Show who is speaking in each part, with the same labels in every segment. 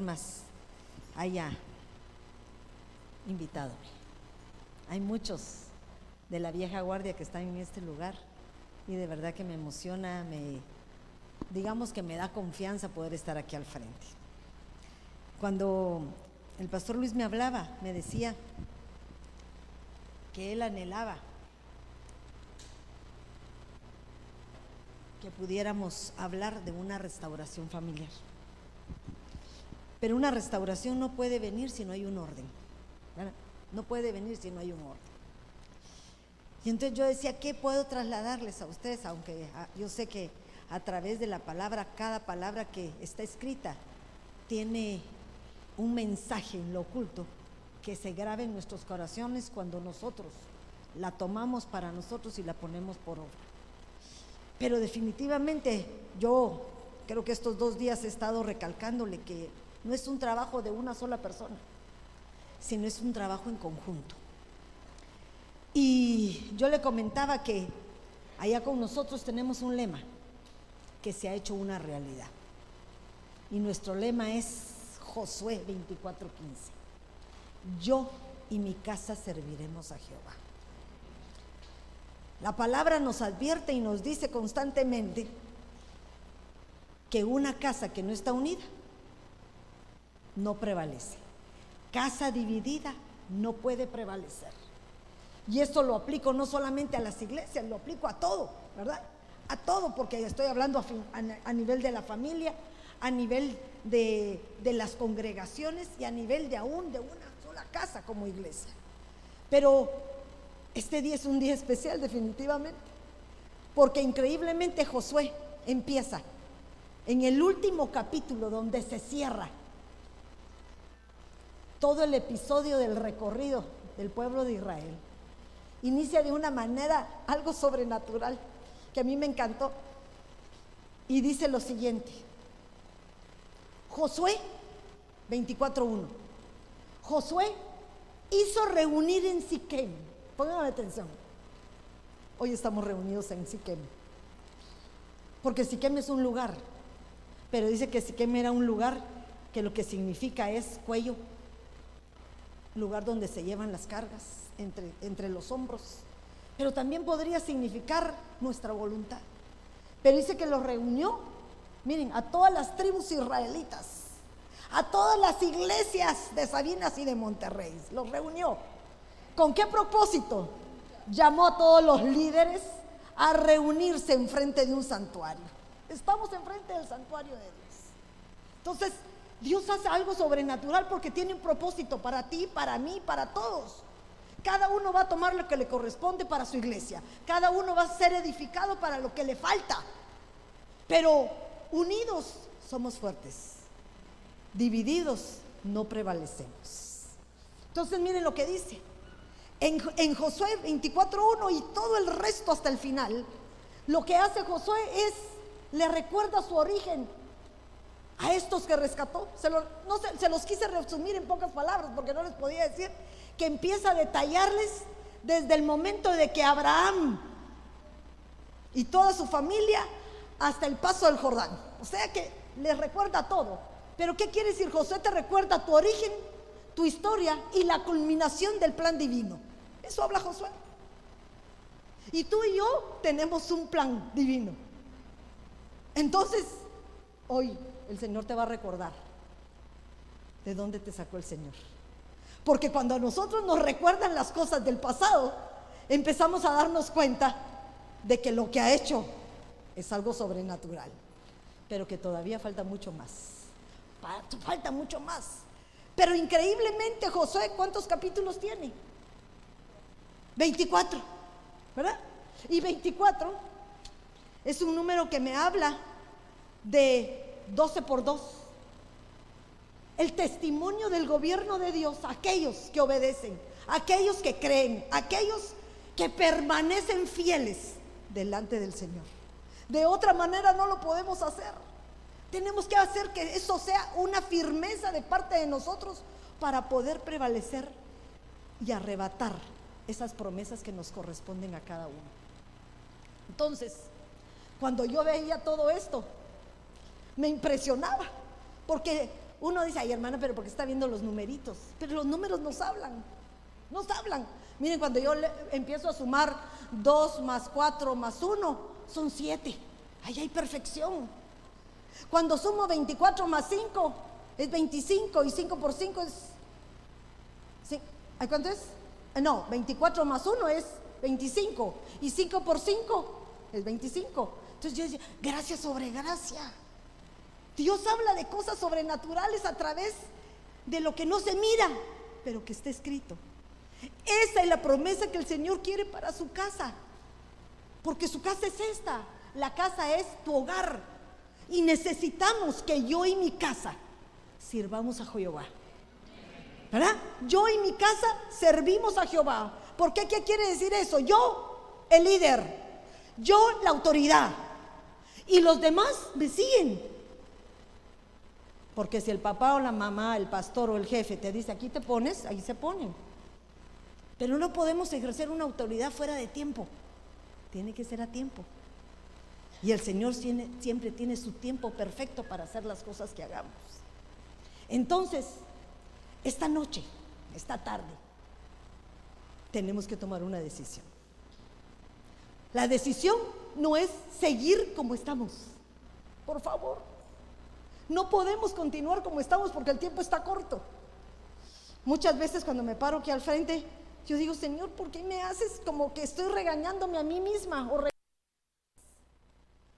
Speaker 1: armas haya invitado. Hay muchos de la vieja guardia que están en este lugar y de verdad que me emociona, me digamos que me da confianza poder estar aquí al frente. Cuando el pastor Luis me hablaba, me decía que él anhelaba que pudiéramos hablar de una restauración familiar. Pero una restauración no puede venir si no hay un orden. No puede venir si no hay un orden. Y entonces yo decía, ¿qué puedo trasladarles a ustedes? Aunque ah, yo sé que a través de la palabra, cada palabra que está escrita tiene un mensaje en lo oculto que se grabe en nuestros corazones cuando nosotros la tomamos para nosotros y la ponemos por obra. Pero definitivamente yo creo que estos dos días he estado recalcándole que no es un trabajo de una sola persona, sino es un trabajo en conjunto. Y yo le comentaba que allá con nosotros tenemos un lema que se ha hecho una realidad. Y nuestro lema es Josué 24:15. Yo y mi casa serviremos a Jehová. La palabra nos advierte y nos dice constantemente que una casa que no está unida no prevalece. Casa dividida no puede prevalecer. Y esto lo aplico no solamente a las iglesias, lo aplico a todo, ¿verdad? A todo, porque estoy hablando a, nivel de la familia, a nivel de, de, las congregaciones y a nivel de aún de una sola casa como iglesia. Pero este día es un día especial definitivamente, porque increíblemente Josué empieza en el último capítulo donde se cierra todo el episodio del recorrido del pueblo de Israel. Inicia de una manera algo sobrenatural que a mí me encantó y dice lo siguiente. Josué 24.1. Josué hizo reunir en Siquem Pónganme atención. Hoy estamos reunidos en Siquem. Porque Siquem es un lugar. Pero dice que Siquem era un lugar que lo que significa es cuello. Lugar donde se llevan las cargas entre, entre los hombros. Pero también podría significar nuestra voluntad. Pero dice que los reunió, miren, a todas las tribus israelitas, a todas las iglesias de Sabinas y de Monterrey. Los reunió ¿Con qué propósito? Llamó a todos los líderes a reunirse enfrente de un santuario. Estamos enfrente del santuario de Dios. Entonces, Dios hace algo sobrenatural porque tiene un propósito para ti, para mí, para todos. Cada uno va a tomar lo que le corresponde para su iglesia. Cada uno va a ser edificado para lo que le falta. Pero unidos somos fuertes. Divididos no prevalecemos. Entonces miren lo que dice. En, Josué 24.1 y todo el resto hasta el final, lo que hace Josué es, le recuerda su origen a estos que rescató. Se, los quise resumir en pocas palabras porque no les podía decir que empieza a detallarles desde el momento de que Abraham y toda su familia hasta el paso del Jordán. O sea que les recuerda todo. Pero ¿qué quiere decir? Josué te recuerda tu origen, tu historia y la culminación del plan divino. Eso habla Josué. Y tú y yo tenemos un plan divino. Entonces, hoy el Señor te va a recordar de dónde te sacó el Señor. Porque cuando a nosotros nos recuerdan las cosas del pasado, empezamos a darnos cuenta de que lo que ha hecho es algo sobrenatural, pero que todavía falta mucho más. Falta mucho más. Pero increíblemente Josué, ¿cuántos capítulos tiene? 24, ¿verdad? Y 24 es un número que me habla de 12 por 2. El testimonio del gobierno de Dios, aquellos que obedecen, aquellos que creen, aquellos que permanecen fieles delante del Señor. De otra manera no lo podemos hacer. Tenemos que hacer que eso sea una firmeza de parte de nosotros para poder prevalecer y arrebatar esas promesas que nos corresponden a cada uno. Entonces, cuando yo veía todo esto, me impresionaba, porque uno dice, ay hermana, pero porque está viendo los numeritos. Pero los números nos hablan, nos hablan. Miren, cuando yo empiezo a sumar 2 más 4 más 1, son 7. Ahí hay perfección. Cuando sumo 24 más 5, es 25 y 5 por 5 es... ¿sí? ¿Cuánto es? Eh, no, 24 más 1 es 25 y 5 por 5 es 25. Entonces yo decía, gracia sobre gracia. Dios habla de cosas sobrenaturales a través de lo que no se mira, pero que está escrito. Esa es la promesa que el Señor quiere para su casa. Porque su casa es esta. La casa es tu hogar. Y necesitamos que yo y mi casa sirvamos a Jehová. ¿Verdad? Yo y mi casa servimos a Jehová. ¿Por qué? ¿Qué quiere decir eso? Yo, el líder. Yo, la autoridad. Y los demás me siguen. Porque si el papá o la mamá, el pastor o el jefe te dice aquí te pones, ahí se ponen. Pero no podemos ejercer una autoridad fuera de tiempo. Tiene que ser a tiempo. Y el Señor siempre tiene su tiempo perfecto para hacer las cosas que hagamos. Entonces, esta noche, esta tarde, tenemos que tomar una decisión. La decisión no es seguir como estamos. Por favor, no podemos continuar como estamos porque el tiempo está corto. Muchas veces cuando me paro aquí al frente, yo digo, Señor, ¿por qué me haces como que estoy regañándome a mí misma?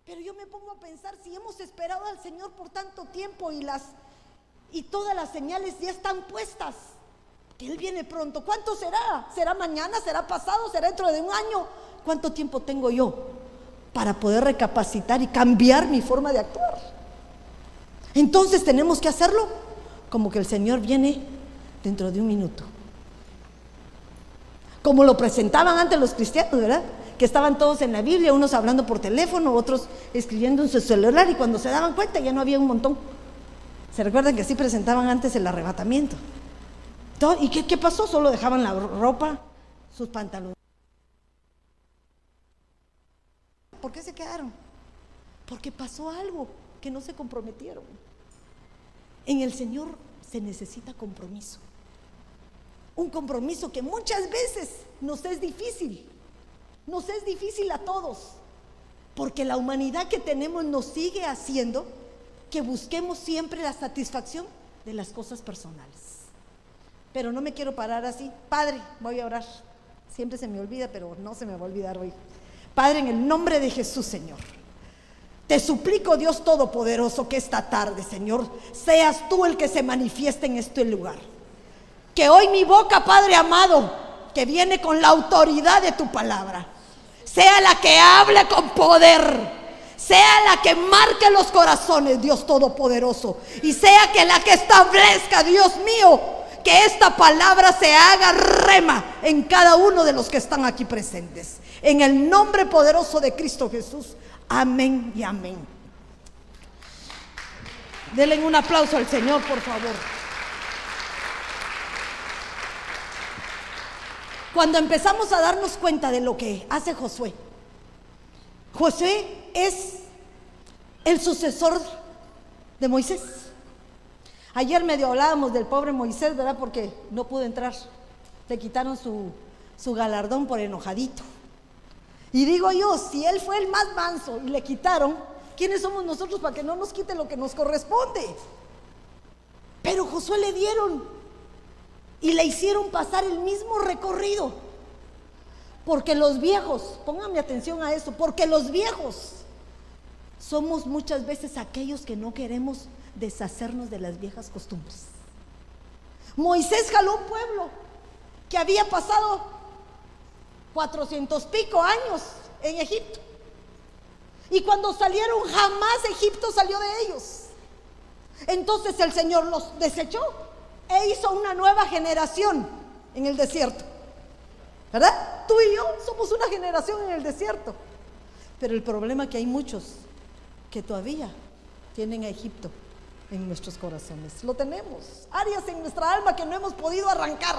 Speaker 1: Pero yo me pongo a pensar, si hemos esperado al Señor por tanto tiempo y las y todas las señales ya están puestas, que Él viene pronto, ¿cuánto será? ¿Será mañana? ¿Será pasado? ¿Será dentro de un año? ¿Cuánto tiempo tengo yo para poder recapacitar y cambiar mi forma de actuar? Entonces tenemos que hacerlo como que el Señor viene dentro de un minuto como lo presentaban antes los cristianos, ¿verdad? Que estaban todos en la Biblia, unos hablando por teléfono, otros escribiendo en su celular y cuando se daban cuenta ya no había un montón. ¿Se recuerdan que así presentaban antes el arrebatamiento? ¿Y qué, pasó? Solo dejaban la ropa, sus pantalones. ¿Por qué se quedaron? Porque pasó algo que no se comprometieron. En el Señor se necesita compromiso. Un compromiso que muchas veces nos es difícil. Nos es difícil a todos. Porque la humanidad que tenemos nos sigue haciendo que busquemos siempre la satisfacción de las cosas personales. Pero no me quiero parar así. Padre, voy a orar. Siempre se me olvida, pero no se me va a olvidar hoy. Padre, en el nombre de Jesús, Señor. Te suplico, Dios Todopoderoso, que esta tarde, Señor, seas tú el que se manifieste en este lugar. Que hoy mi boca, Padre amado, que viene con la autoridad de tu palabra, sea la que hable con poder. Sea la que marque los corazones, Dios Todopoderoso. Y sea que la que establezca, Dios mío, que esta palabra se haga rema en cada uno de los que están aquí presentes. En el nombre poderoso de Cristo Jesús. Amén y amén. Denle un aplauso al Señor, por favor. Cuando empezamos a darnos cuenta de lo que hace Josué, Josué es el sucesor de Moisés. Ayer medio hablábamos del pobre Moisés, ¿verdad? Porque no pudo entrar. Le quitaron su, su galardón por enojadito. Y digo yo, si él fue el más manso y le quitaron, ¿quiénes somos nosotros para que no nos quite lo que nos corresponde? Pero Josué le dieron y le hicieron pasar el mismo recorrido. Porque los viejos, pónganme atención a eso, porque los viejos somos muchas veces aquellos que no queremos deshacernos de las viejas costumbres. Moisés jaló un pueblo que había pasado cuatrocientos pico años en Egipto. Y cuando salieron jamás Egipto salió de ellos. Entonces el Señor los desechó e hizo una nueva generación en el desierto. ¿Verdad? Tú y yo somos una generación en el desierto. Pero el problema es que hay muchos que todavía tienen a Egipto en nuestros corazones. Lo tenemos. Áreas en nuestra alma que no hemos podido arrancar.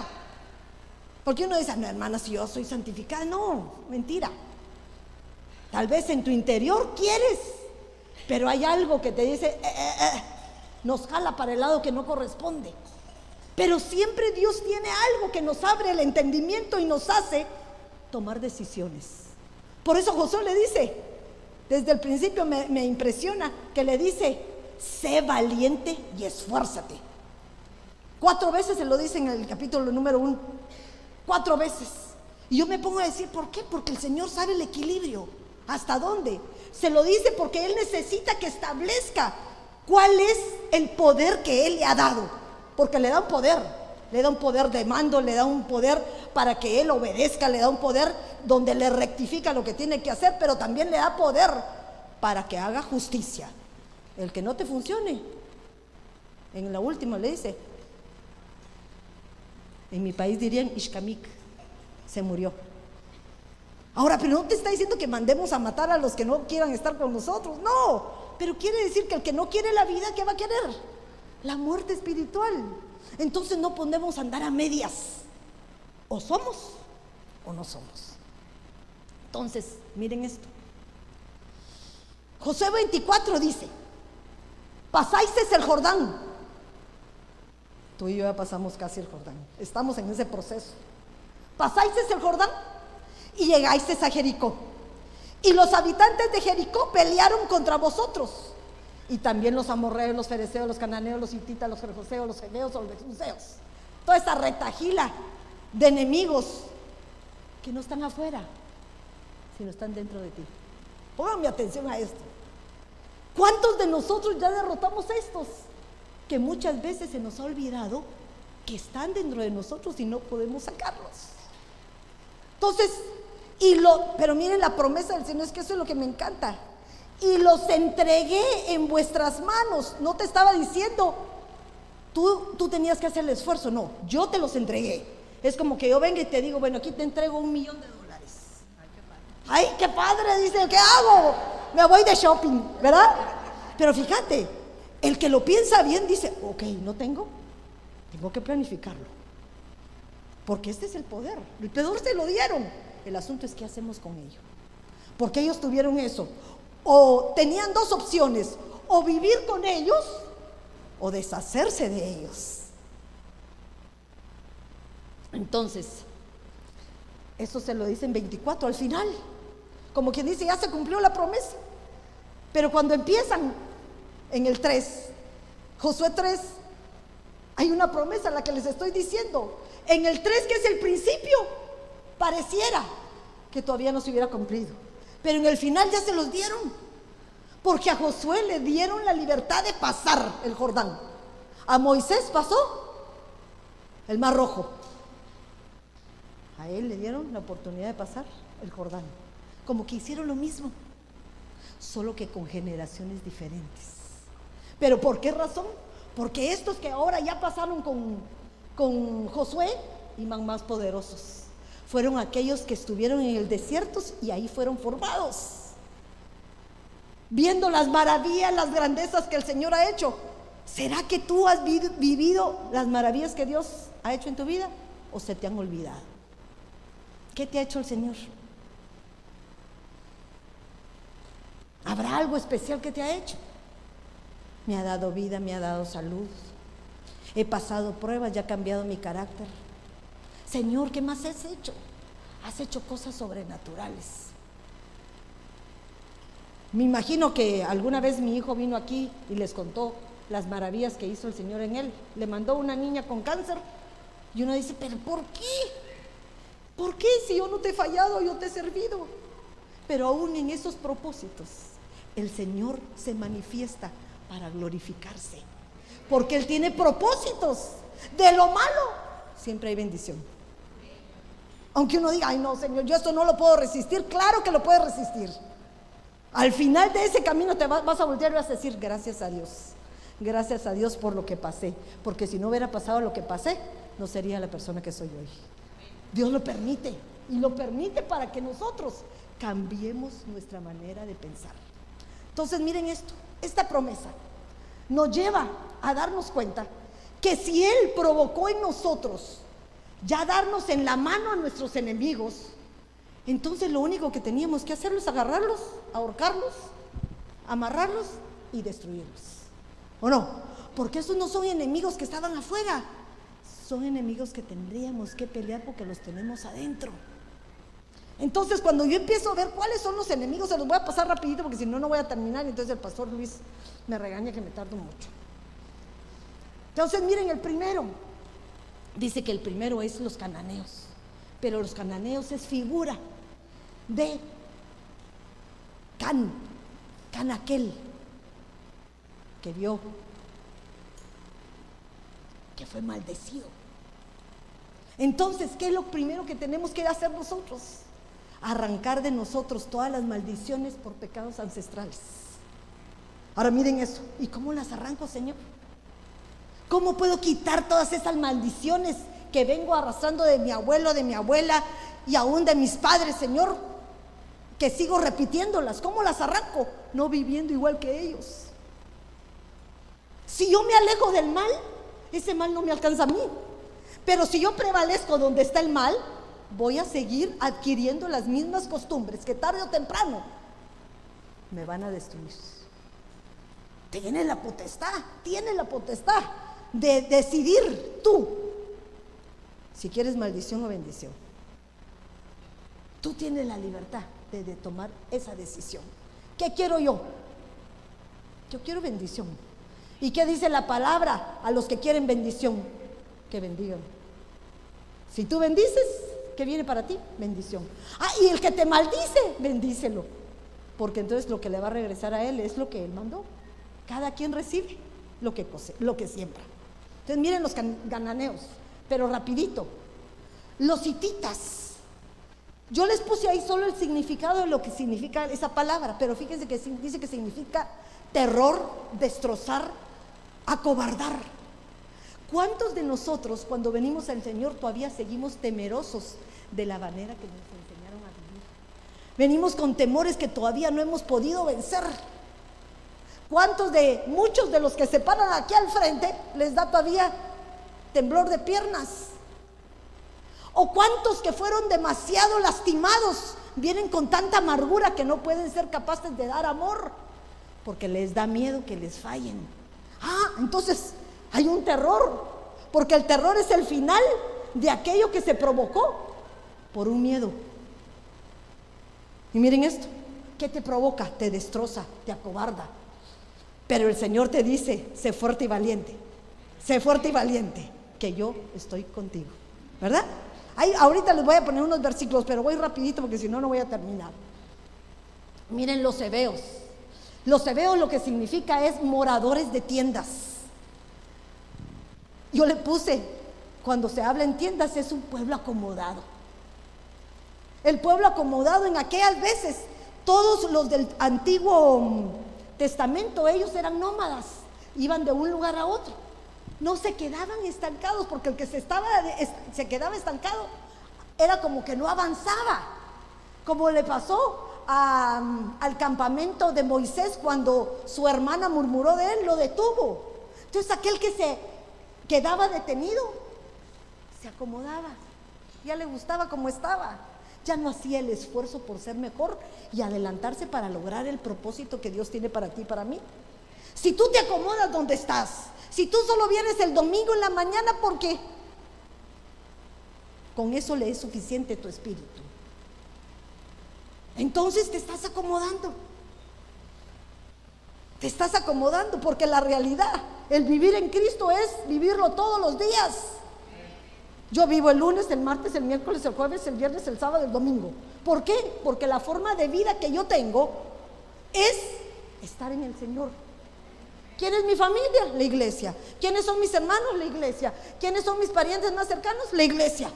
Speaker 1: Porque uno dice, no, hermana, si yo soy santificada. No, mentira. Tal vez en tu interior quieres, pero hay algo que te dice, eh, eh, eh, nos jala para el lado que no corresponde. Pero siempre Dios tiene algo que nos abre el entendimiento y nos hace tomar decisiones. Por eso Josué le dice, desde el principio me, me impresiona, que le dice, sé valiente y esfuérzate. Cuatro veces se lo dice en el capítulo número uno. Cuatro veces. Y yo me pongo a decir, ¿por qué? Porque el Señor sabe el equilibrio. ¿Hasta dónde? Se lo dice porque Él necesita que establezca cuál es el poder que Él le ha dado. Porque le da un poder. Le da un poder de mando, le da un poder para que Él obedezca, le da un poder donde le rectifica lo que tiene que hacer, pero también le da poder para que haga justicia. El que no te funcione. En la última le dice, en mi país dirían Ishkamik, se murió. Ahora, pero no te está diciendo que mandemos a matar a los que no quieran estar con nosotros, no. Pero quiere decir que el que no quiere la vida, ¿qué va a querer? La muerte espiritual. Entonces no podemos andar a medias. O somos o no somos. Entonces, miren esto. José 24 dice, pasáis el Jordán. Tú y yo ya pasamos casi el Jordán. Estamos en ese proceso. Pasáis el Jordán y llegáis a Jericó. Y los habitantes de Jericó pelearon contra vosotros. Y también los amorreos, los fereceos, los cananeos, los hititas, los jerjoseos, los geneos, los jebuseos. Toda esta retajila de enemigos que no están afuera, sino están dentro de ti. Pónganme atención a esto. ¿Cuántos de nosotros ya derrotamos estos? Que muchas veces se nos ha olvidado que están dentro de nosotros y no podemos sacarlos. Entonces, y lo, pero miren la promesa del Señor, es que eso es lo que me encanta. Y los entregué en vuestras manos. No te estaba diciendo, tú, tú tenías que hacer el esfuerzo, no, yo te los entregué. Es como que yo venga y te digo, bueno, aquí te entrego un millón de dólares. Ay, qué padre, dice, ¿qué hago? Me voy de shopping, ¿verdad? Pero fíjate, el que lo piensa bien dice, ok, no tengo, tengo que planificarlo. Porque este es el poder. El poder se lo dieron. El asunto es qué hacemos con ello. Porque ellos tuvieron eso. O tenían dos opciones. O vivir con ellos o deshacerse de ellos. Entonces, eso se lo dicen 24 al final. Como quien dice, ya se cumplió la promesa. Pero cuando empiezan en el 3, Josué 3, hay una promesa la que les estoy diciendo. En el 3, que es el principio, pareciera que todavía no se hubiera cumplido. Pero en el final ya se los dieron. Porque a Josué le dieron la libertad de pasar el Jordán. A Moisés pasó el Mar Rojo. A él le dieron la oportunidad de pasar el Jordán. Como que hicieron lo mismo, solo que con generaciones diferentes. ¿Pero por qué razón? Porque estos que ahora ya pasaron con, con Josué iban más poderosos. Fueron aquellos que estuvieron en el desierto y ahí fueron formados. Viendo las maravillas, las grandezas que el Señor ha hecho. ¿Será que tú has vivido las maravillas que Dios ha hecho en tu vida o se te han olvidado? ¿Qué te ha hecho el Señor? ¿Habrá algo especial que te ha hecho? Me ha dado vida, me ha dado salud. He pasado pruebas y ha cambiado mi carácter. Señor, ¿qué más has hecho? Has hecho cosas sobrenaturales. Me imagino que alguna vez mi hijo vino aquí y les contó las maravillas que hizo el Señor en él. Le mandó una niña con cáncer y uno dice, pero ¿por qué? ¿Por qué si yo no te he fallado, yo te he servido? Pero aún en esos propósitos, el Señor se manifiesta para glorificarse. Porque Él tiene propósitos. De lo malo, siempre hay bendición. Aunque uno diga, ay no, Señor, yo esto no lo puedo resistir. Claro que lo puedes resistir. Al final de ese camino te vas, a voltear y vas a decir, gracias a Dios. Gracias a Dios por lo que pasé. Porque si no hubiera pasado lo que pasé, no sería la persona que soy hoy. Dios lo permite. Y lo permite para que nosotros cambiemos nuestra manera de pensar. Entonces miren esto, esta promesa nos lleva a darnos cuenta que si Él provocó en nosotros ya darnos en la mano a nuestros enemigos, entonces lo único que teníamos que hacerlo es agarrarlos, ahorcarlos, amarrarlos y destruirlos. ¿O no? Porque esos no son enemigos que estaban afuera, son enemigos que tendríamos que pelear porque los tenemos adentro. Entonces, cuando yo empiezo a ver cuáles son los enemigos, se los voy a pasar rapidito porque si no, no voy a terminar. Entonces el pastor Luis me regaña que me tardo mucho. Entonces, miren, el primero, dice que el primero es los cananeos, pero los cananeos es figura de Can, Can aquel que vio que fue maldecido. Entonces, ¿qué es lo primero que tenemos que hacer nosotros? Arrancar de nosotros todas las maldiciones por pecados ancestrales. Ahora miren eso. ¿Y cómo las arranco, Señor? ¿Cómo puedo quitar todas esas maldiciones que vengo arrastrando de mi abuelo, de mi abuela y aún de mis padres, Señor? Que sigo repitiéndolas. ¿Cómo las arranco? No viviendo igual que ellos. Si yo me alejo del mal, ese mal no me alcanza a mí. Pero si yo prevalezco donde está el mal, voy a seguir adquiriendo las mismas costumbres que tarde o temprano me van a destruir. Tiene la potestad, tiene la potestad de decidir tú si quieres maldición o bendición. Tú tienes la libertad de, de tomar esa decisión. ¿Qué quiero yo? Yo quiero bendición. ¿Y qué dice la palabra a los que quieren bendición? Que bendigan. Si tú bendices, ¿qué viene para ti? Bendición. Ah, y el que te maldice, bendícelo. Porque entonces lo que le va a regresar a él es lo que él mandó. Cada quien recibe lo que, lo que siembra. Entonces miren los gananeos, pero rapidito. Los hititas. Yo les puse ahí solo el significado de lo que significa esa palabra, pero fíjense que dice que significa terror, destrozar, acobardar. ¿Cuántos de nosotros cuando venimos al Señor todavía seguimos temerosos de la manera que nos enseñaron a vivir? Venimos con temores que todavía no hemos podido vencer. ¿Cuántos de muchos de los que se paran aquí al frente les da todavía temblor de piernas? ¿O cuántos que fueron demasiado lastimados vienen con tanta amargura que no pueden ser capaces de dar amor? Porque les da miedo que les fallen. Ah, entonces hay un terror, porque el terror es el final de aquello que se provocó por un miedo. Y miren esto, ¿qué te provoca? Te destroza, te acobarda. Pero el Señor te dice, sé fuerte y valiente, sé fuerte y valiente, que yo estoy contigo. ¿Verdad? Ahorita les voy a poner unos versículos, pero voy rapidito porque si no, no voy a terminar. Miren los hebeos. Los hebeos lo que significa es moradores de tiendas. Yo le puse, cuando se habla en tiendas, es un pueblo acomodado. El pueblo acomodado en aquellas veces, todos los del Antiguo Testamento, ellos eran nómadas, iban de un lugar a otro. No se quedaban estancados, porque el que se, estaba, se quedaba estancado era como que no avanzaba, como le pasó al campamento de Moisés cuando su hermana murmuró de él, lo detuvo. Entonces aquel que se quedaba detenido, se acomodaba, ya le gustaba como estaba, ya no hacía el esfuerzo por ser mejor y adelantarse para lograr el propósito que Dios tiene para ti y para mí. Si tú te acomodas donde estás, si tú solo vienes el domingo en la mañana porque con eso le es suficiente tu espíritu. Entonces te estás acomodando. Te estás acomodando porque la realidad, el vivir en Cristo es vivirlo todos los días. Yo vivo el lunes, el martes, el miércoles, el jueves, el viernes, el sábado, el domingo. ¿Por qué? Porque la forma de vida que yo tengo es estar en el Señor. ¿Quién es mi familia? La iglesia. ¿Quiénes son mis hermanos? La iglesia. ¿Quiénes son mis parientes más cercanos? La iglesia.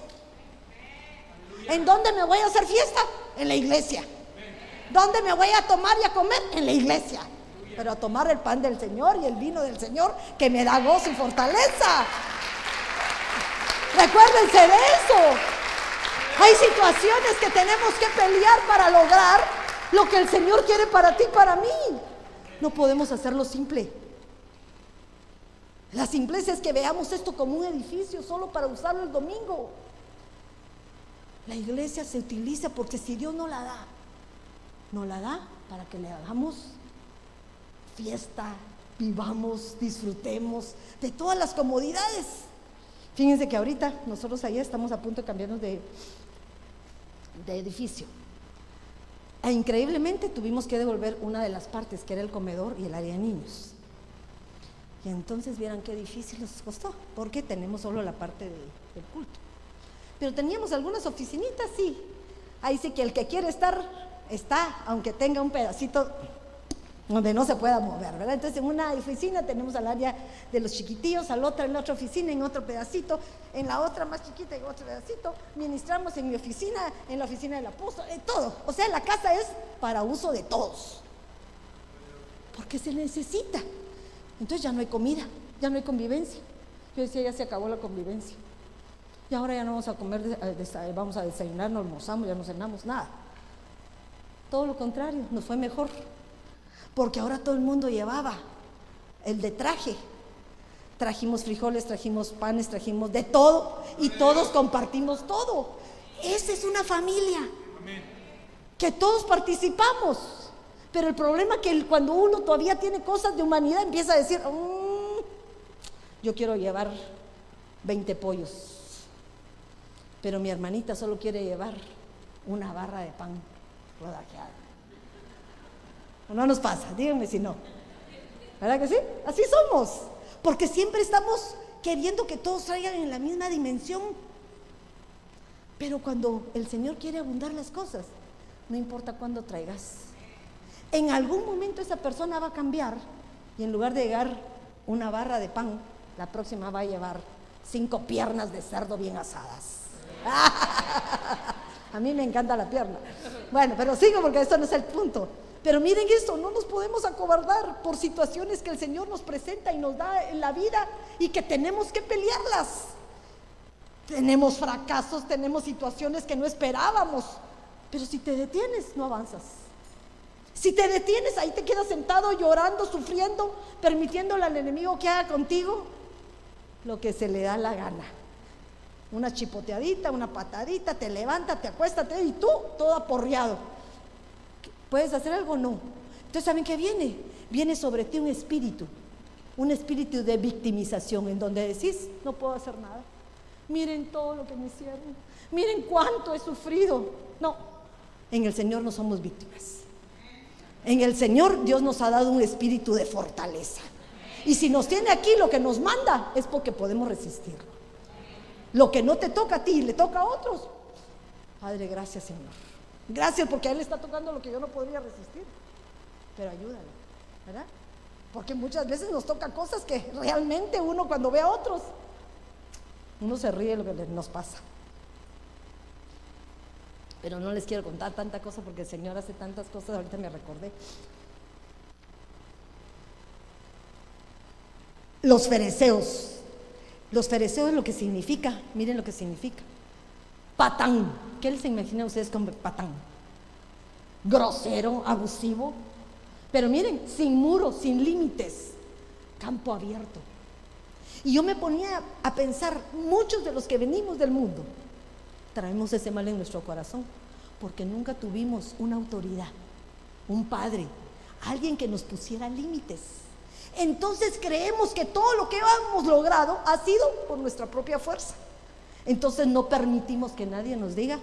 Speaker 1: ¿En dónde me voy a hacer fiesta? En la iglesia. ¿Dónde me voy a tomar y a comer? En la iglesia. Pero a tomar el pan del Señor y el vino del Señor que me da gozo y fortaleza. Recuérdense de eso. Hay situaciones que tenemos que pelear para lograr lo que el Señor quiere para ti y para mí. No podemos hacerlo simple. La simpleza es que veamos esto como un edificio solo para usarlo el domingo. La iglesia se utiliza porque si Dios no la da, no la da para que le hagamos fiesta, vivamos, disfrutemos de todas las comodidades. Fíjense que ahorita nosotros allá estamos a punto de cambiarnos de, de edificio. E increíblemente tuvimos que devolver una de las partes, que era el comedor y el área de niños. Y entonces vieran qué difícil nos costó, porque tenemos solo la parte del culto. Pero teníamos algunas oficinitas, sí. Ahí sí que el que quiere estar, está, aunque tenga un pedacito donde no se pueda mover, ¿verdad? Entonces en una oficina tenemos al área de los chiquitillos, al otro en la otra oficina, en otro pedacito, en la otra más chiquita, en otro pedacito, ministramos en mi oficina, en la oficina del apóstol, en todo. O sea, la casa es para uso de todos, porque se necesita. Entonces ya no hay comida, ya no hay convivencia. Yo decía, ya se acabó la convivencia. Y ahora ya no vamos a comer, eh, vamos a desayunar, no almorzamos, ya no cenamos, nada. Todo lo contrario, nos fue mejor porque ahora todo el mundo llevaba el de traje. Trajimos frijoles, trajimos panes, trajimos de todo y todos compartimos todo. Esa es una familia que todos participamos. Pero el problema es que cuando uno todavía tiene cosas de humanidad empieza a decir, mm, yo quiero llevar 20 pollos, pero mi hermanita solo quiere llevar una barra de pan rodajeada. ¿O no nos pasa? Díganme si no. ¿Verdad que sí? Así somos. Porque siempre estamos queriendo que todos traigan en la misma dimensión. Pero cuando el Señor quiere abundar las cosas, no importa cuándo traigas. En algún momento esa persona va a cambiar y en lugar de llegar una barra de pan, la próxima va a llevar cinco piernas de cerdo bien asadas. a mí me encanta la pierna. Bueno, pero sigo porque esto no es el punto. Pero miren esto, no nos podemos acobardar por situaciones que el Señor nos presenta y nos da en la vida y que tenemos que pelearlas. Tenemos fracasos, tenemos situaciones que no esperábamos, pero si te detienes, no avanzas. Si te detienes, ahí te quedas sentado llorando, sufriendo, permitiéndole al enemigo que haga contigo lo que se le da la gana. Una chipoteadita, una patadita, te levanta, te acuéstate y tú todo aporreado. ¿Puedes hacer algo? No. Entonces, ¿saben qué viene? Viene sobre ti un espíritu, un espíritu de victimización en donde decís, no puedo hacer nada. Miren todo lo que me hicieron. Miren cuánto he sufrido. No, en el Señor no somos víctimas. En el Señor Dios nos ha dado un espíritu de fortaleza. Y si nos tiene aquí lo que nos manda es porque podemos resistirlo. Lo que no te toca a ti le toca a otros. Padre, gracias Señor. Gracias porque a él está tocando lo que yo no podría resistir. Pero ayúdale, ¿verdad? Porque muchas veces nos toca cosas que realmente uno cuando ve a otros, uno se ríe de lo que nos pasa. Pero no les quiero contar tanta cosa porque el Señor hace tantas cosas, ahorita me recordé. Los fereceos. Los fereceos lo que significa, miren lo que significa patán. ¿Qué les imagina ustedes como patán? Grosero, abusivo. Pero miren, sin muros, sin límites, campo abierto. Y yo me ponía a pensar, muchos de los que venimos del mundo, traemos ese mal en nuestro corazón, porque nunca tuvimos una autoridad, un padre, alguien que nos pusiera límites. Entonces creemos que todo lo que hemos logrado ha sido por nuestra propia fuerza. Entonces no permitimos que nadie nos diga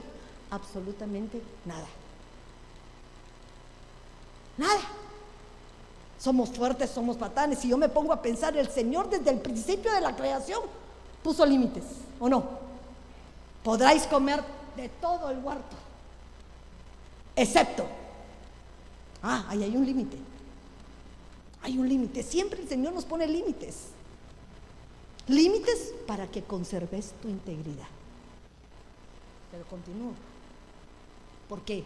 Speaker 1: absolutamente nada. Nada. Somos fuertes, somos patanes. Si yo me pongo a pensar, el Señor desde el principio de la creación puso límites, ¿o no? Podráis comer de todo el huerto, excepto. Ah, ahí hay un límite. Hay un límite. Siempre el Señor nos pone límites. Límites para que conserves tu integridad. Pero continúo. ¿Por qué?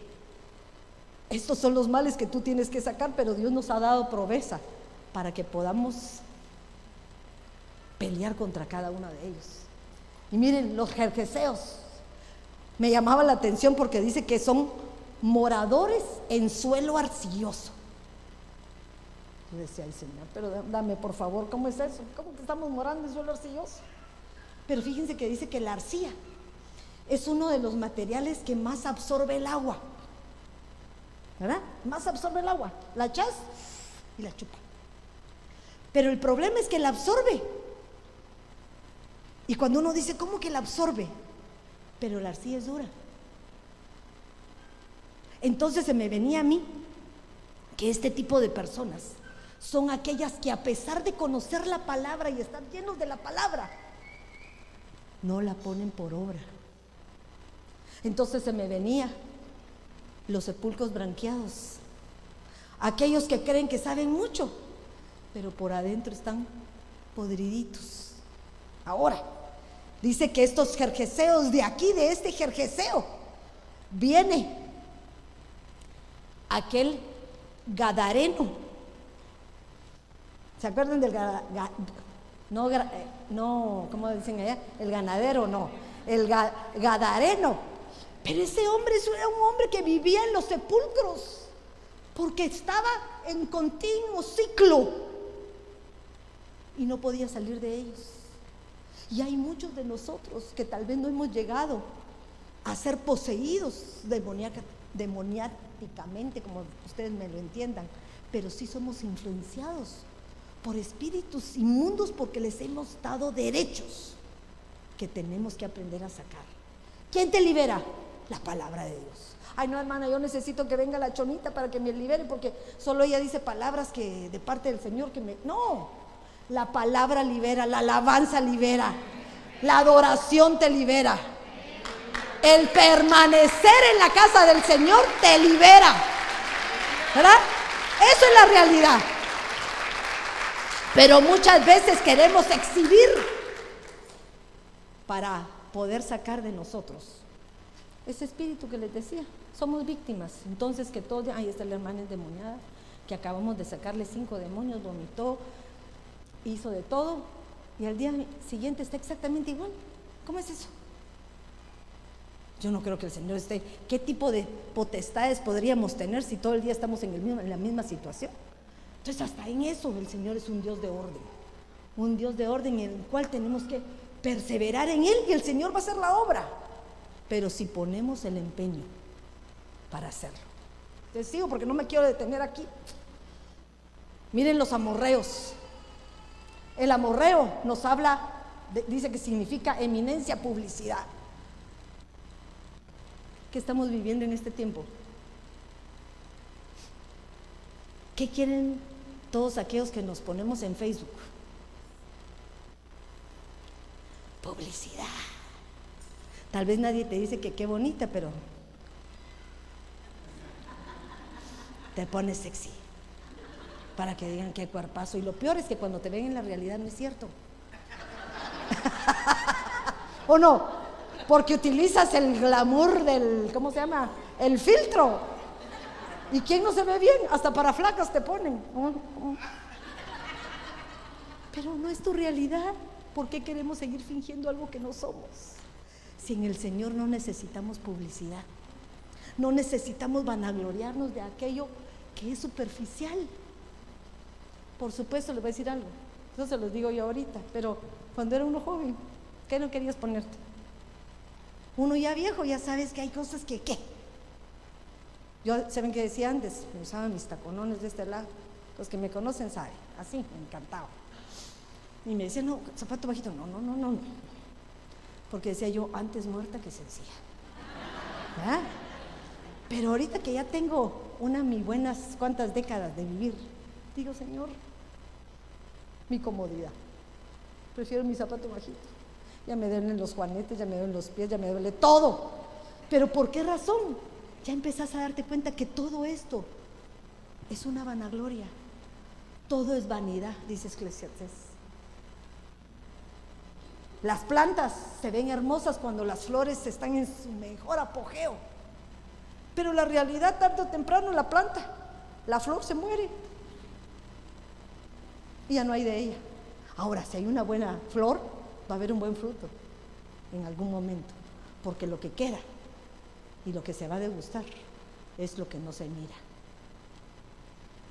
Speaker 1: Estos son los males que tú tienes que sacar, pero Dios nos ha dado proveza para que podamos pelear contra cada uno de ellos. Y miren, los jerjeseos me llamaba la atención porque dice que son moradores en suelo arcilloso. Decía, ay Señor, pero dame por favor, ¿cómo es eso? ¿Cómo que estamos morando en suelo arcilloso? Pero fíjense que dice que la arcilla es uno de los materiales que más absorbe el agua. ¿Verdad? Más absorbe el agua. La echas y la chupa. Pero el problema es que la absorbe. Y cuando uno dice, ¿cómo que la absorbe? Pero la arcilla es dura. Entonces se me venía a mí que este tipo de personas son aquellas que a pesar de conocer la palabra y estar llenos de la palabra, no la ponen por obra. Entonces se me venía los sepulcros branqueados, aquellos que creen que saben mucho, pero por adentro están podriditos. Ahora, dice que estos jerjeseos de aquí, de este jerjeseo, viene aquel gadareno. ¿Se acuerdan del no, eh, no, ¿cómo dicen allá? El ganadero, no, el gadareno. Pero ese hombre era un hombre que vivía en los sepulcros, porque estaba en continuo ciclo y no podía salir de ellos. Y hay muchos de nosotros que tal vez no hemos llegado a ser poseídos demoniáticamente, como ustedes me lo entiendan, pero sí somos influenciados por espíritus inmundos porque les hemos dado derechos que tenemos que aprender a sacar. ¿Quién te libera? La palabra de Dios. Ay, no, hermana, yo necesito que venga la chonita para que me libere porque solo ella dice palabras que de parte del Señor que me... No, la palabra libera, la alabanza libera, la adoración te libera. El permanecer en la casa del Señor te libera. ¿Verdad? Eso es la realidad. Pero muchas veces queremos exhibir para poder sacar de nosotros ese espíritu que les decía. Somos víctimas. Entonces que todo, ahí está la hermana endemoniada, que acabamos de sacarle cinco demonios, vomitó, hizo de todo, y al día siguiente está exactamente igual. ¿Cómo es eso? Yo no creo que el Señor esté. ¿Qué tipo de potestades podríamos tener si todo el día estamos en, el mismo, en la misma situación? Entonces hasta en eso el Señor es un Dios de orden, un Dios de orden en el cual tenemos que perseverar en Él y el Señor va a hacer la obra, pero si ponemos el empeño para hacerlo. Te sigo porque no me quiero detener aquí. Miren los amorreos. El amorreo nos habla, dice que significa eminencia, publicidad. ¿Qué estamos viviendo en este tiempo? ¿Qué quieren todos aquellos que nos ponemos en Facebook? Publicidad. Tal vez nadie te dice que qué bonita, pero te pones sexy para que digan qué cuerpazo. Y lo peor es que cuando te ven en la realidad no es cierto. ¿O no? Porque utilizas el glamour del, ¿cómo se llama? El filtro. ¿Y quién no se ve bien? Hasta para flacas te ponen. Pero no es tu realidad. ¿Por qué queremos seguir fingiendo algo que no somos? Si en el Señor no necesitamos publicidad, no necesitamos vanagloriarnos de aquello que es superficial. Por supuesto, le voy a decir algo. Eso se los digo yo ahorita, pero cuando era uno joven, ¿qué no querías ponerte? Uno ya viejo, ya sabes que hay cosas que, ¿qué? Yo, ¿saben qué decía antes? Me usaba mis taconones de este lado. Los que me conocen saben, así, me. Y me decían, no, zapato bajito, no, no, no, no. Porque decía yo, antes muerta que sencilla. Pero ahorita que ya tengo una mis buenas cuantas décadas de vivir, digo, Señor, mi comodidad. Prefiero mi zapato bajito. Ya me duelen los juanetes, ya me duelen los pies, ya me duele todo. Pero ¿por qué razón? Ya empezás a darte cuenta que todo esto es una vanagloria. Todo es vanidad, dice Eclesiastes. Las plantas se ven hermosas cuando las flores están en su mejor apogeo. Pero la realidad, tarde o temprano, la planta, la flor se muere. Y ya no hay de ella. Ahora, si hay una buena flor, va a haber un buen fruto en algún momento. Porque lo que queda y lo que se va a degustar es lo que no se mira.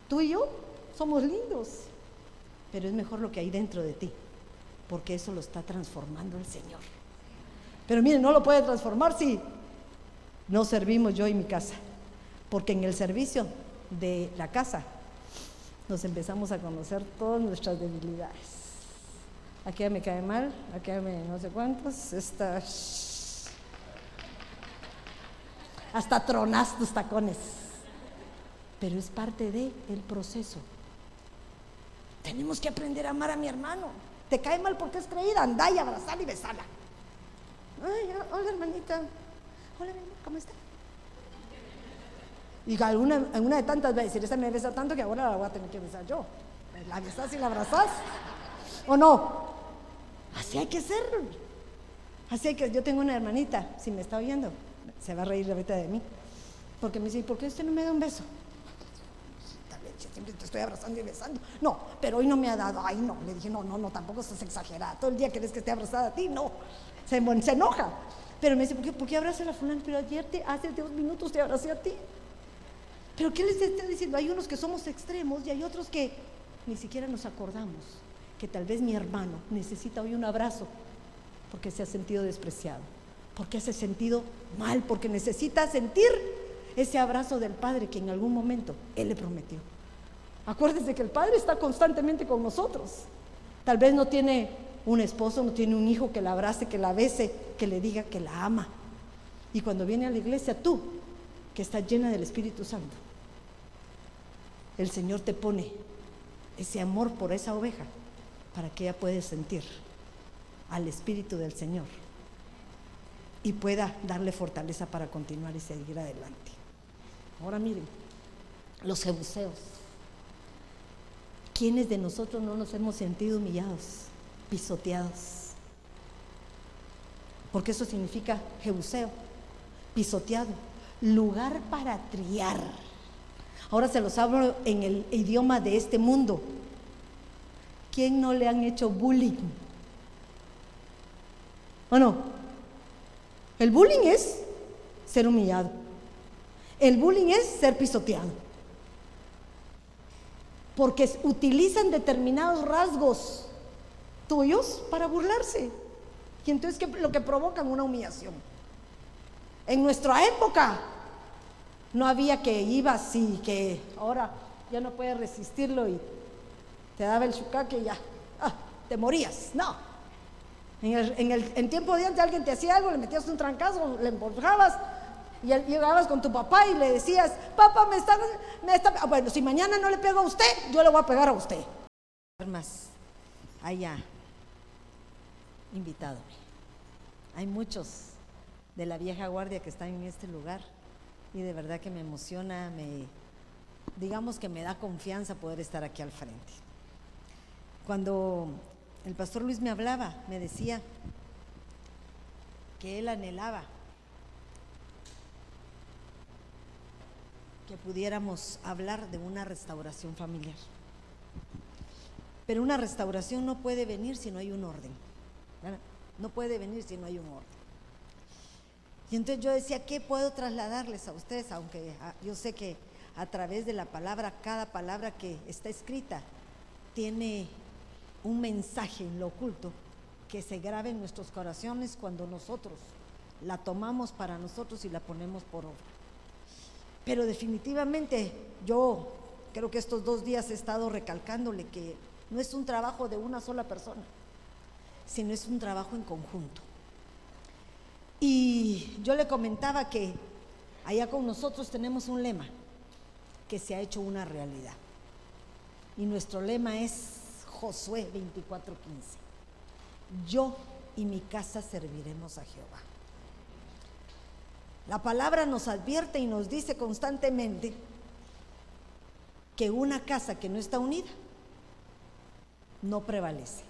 Speaker 1: Tú y yo somos lindos, pero es mejor lo que hay dentro de ti, porque eso lo está transformando el Señor. Pero miren, no lo puede transformar si no servimos yo y mi casa, porque en el servicio de la casa nos empezamos a conocer todas nuestras debilidades. Aquella me cae mal, aquella me no sé cuántos, esta... Hasta tronas tus tacones. Pero es parte del el proceso. Tenemos que aprender a amar a mi hermano. Te cae mal porque es creída, anda y abrazala y besala. Hola hermanita. Hola, ¿cómo está? Y alguna, una de tantas veces, esta me besa tanto que ahora la voy a tener que besar yo. ¿La besas y la abrazas? ¿O no? Así hay que ser. Así hay que, yo tengo una hermanita, si me está oyendo, se va a reír ahorita de mí. Porque me dice, ¿por qué usted no me da un beso? siempre te estoy abrazando y besando. No, pero hoy no me ha dado. Ay, no. Le dije, no, no, no, tampoco estás exagerada. Todo el día querés que esté abrazada a ti. No. Se, enoja. Pero me dice, ¿por qué, ¿por qué abrazas a la fulana? Pero ayer, te, hace dos minutos te abracé a ti. Pero ¿qué les está diciendo? Hay unos que somos extremos y hay otros que ni siquiera nos acordamos que tal vez mi hermano necesita hoy un abrazo porque se ha sentido despreciado, porque se ha sentido mal, porque necesita sentir ese abrazo del Padre que en algún momento Él le prometió. Acuérdense que el Padre está constantemente con nosotros. Tal vez no tiene un esposo, no tiene un hijo que la abrace, que la bese, que le diga que la ama. Y cuando viene a la iglesia, tú, que estás llena del Espíritu Santo, el Señor te pone ese amor por esa oveja para que ella pueda sentir al Espíritu del Señor y pueda darle fortaleza para continuar y seguir adelante. Ahora miren, los jebuseos. ¿Quiénes de nosotros no nos hemos sentido humillados, pisoteados? Porque eso significa jebuseo, pisoteado, lugar para triar Ahora se los hablo en el idioma de este mundo. ¿Quién no le han hecho bullying? ¿O no? El bullying es ser humillado. El bullying es ser pisoteado. Porque utilizan determinados rasgos tuyos para burlarse. Y entonces ¿qué, lo que provocan una humillación. En nuestra época, no había que ibas y que ahora ya no puedes resistirlo y te daba el chucaque y ya, ah, te morías. No. En, el, tiempo de antes alguien te hacía algo, le metías un trancazo, le emborrabas y llegabas con tu papá y le decías, papá, me está, me está, ah, bueno, si mañana no le pego a usted, yo le voy a pegar a usted. Más allá, invitado. Hay muchos de la vieja guardia que están en este lugar y de verdad que me emociona, me, digamos que me da confianza poder estar aquí al frente. Cuando el pastor Luis me hablaba, me decía que él anhelaba que pudiéramos hablar de una restauración familiar. Pero una restauración no puede venir si no hay un orden. No puede venir si no hay un orden. Y entonces yo decía, ¿qué puedo trasladarles a ustedes? Aunque ah, yo sé que a través de la palabra, cada palabra que está escrita tiene un mensaje en lo oculto que se grabe en nuestros corazones cuando nosotros la tomamos para nosotros y la ponemos por obra. Pero definitivamente yo creo que estos dos días he estado recalcándole que no es un trabajo de una sola persona, sino es un trabajo en conjunto. Y yo le comentaba que allá con nosotros tenemos un lema que se ha hecho una realidad. Y nuestro lema es Josué 24:15. Yo y mi casa serviremos a Jehová. La palabra nos advierte y nos dice constantemente que una casa que no está unida no prevalece.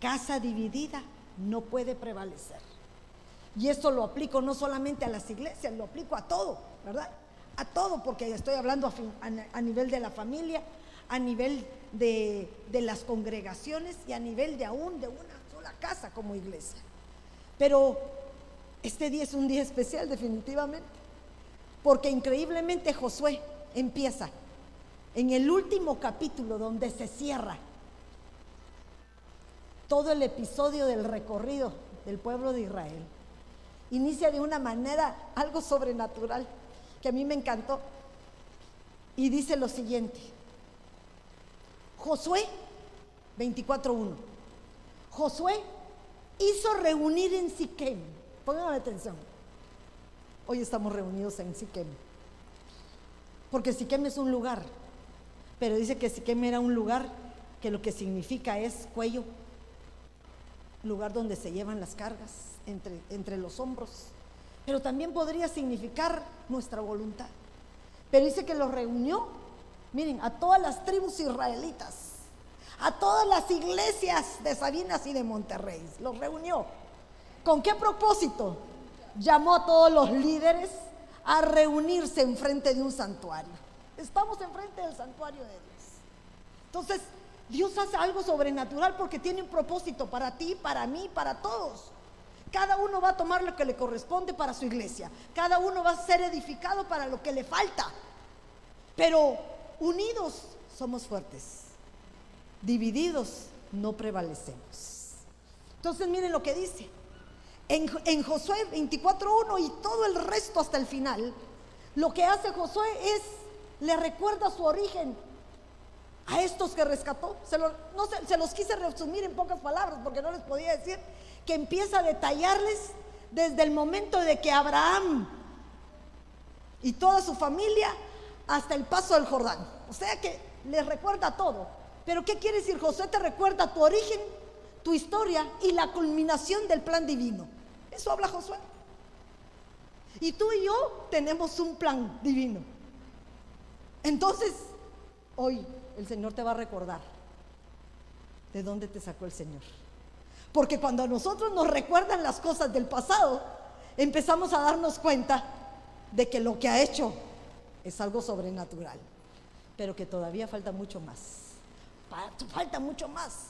Speaker 1: Casa dividida no puede prevalecer. Y esto lo aplico no solamente a las iglesias, lo aplico a todo, ¿verdad? A todo, porque estoy hablando a, nivel de la familia, a nivel de, de, las congregaciones y a nivel de aún de una sola casa como iglesia. Pero este día es un día especial definitivamente, porque increíblemente Josué empieza en el último capítulo donde se cierra todo el episodio del recorrido del pueblo de Israel inicia de una manera algo sobrenatural que a mí me encantó. Y dice lo siguiente, Josué 24.1. Josué hizo reunir en Siquem. Pónganme atención. Hoy estamos reunidos en Siquem. Porque Siquem es un lugar. Pero dice que Siquem era un lugar que lo que significa es cuello. Lugar donde se llevan las cargas entre, entre los hombros. Pero también podría significar nuestra voluntad. Pero dice que lo reunió, miren, a todas las tribus israelitas a todas las iglesias de Sabinas y de Monterrey. Los reunió. ¿Con qué propósito? Llamó a todos los líderes a reunirse enfrente de un santuario. Estamos enfrente del santuario de Dios. Entonces, Dios hace algo sobrenatural porque tiene un propósito para ti, para mí, para todos. Cada uno va a tomar lo que le corresponde para su iglesia. Cada uno va a ser edificado para lo que le falta. Pero unidos somos fuertes divididos no prevalecemos. Entonces miren lo que dice. En, en Josué 24.1 y todo el resto hasta el final, lo que hace Josué es, le recuerda su origen a estos que rescató. Se, no se los quise resumir en pocas palabras porque no les podía decir que empieza a detallarles desde el momento de que Abraham y toda su familia hasta el paso del Jordán. O sea que les recuerda todo. Pero ¿qué quiere decir? José te recuerda tu origen, tu historia y la culminación del plan divino. Eso habla Josué. Y tú y yo tenemos un plan divino. Entonces, hoy el Señor te va a recordar de dónde te sacó el Señor. Porque cuando a nosotros nos recuerdan las cosas del pasado, empezamos a darnos cuenta de que lo que ha hecho es algo sobrenatural, pero que todavía falta mucho más falta mucho más.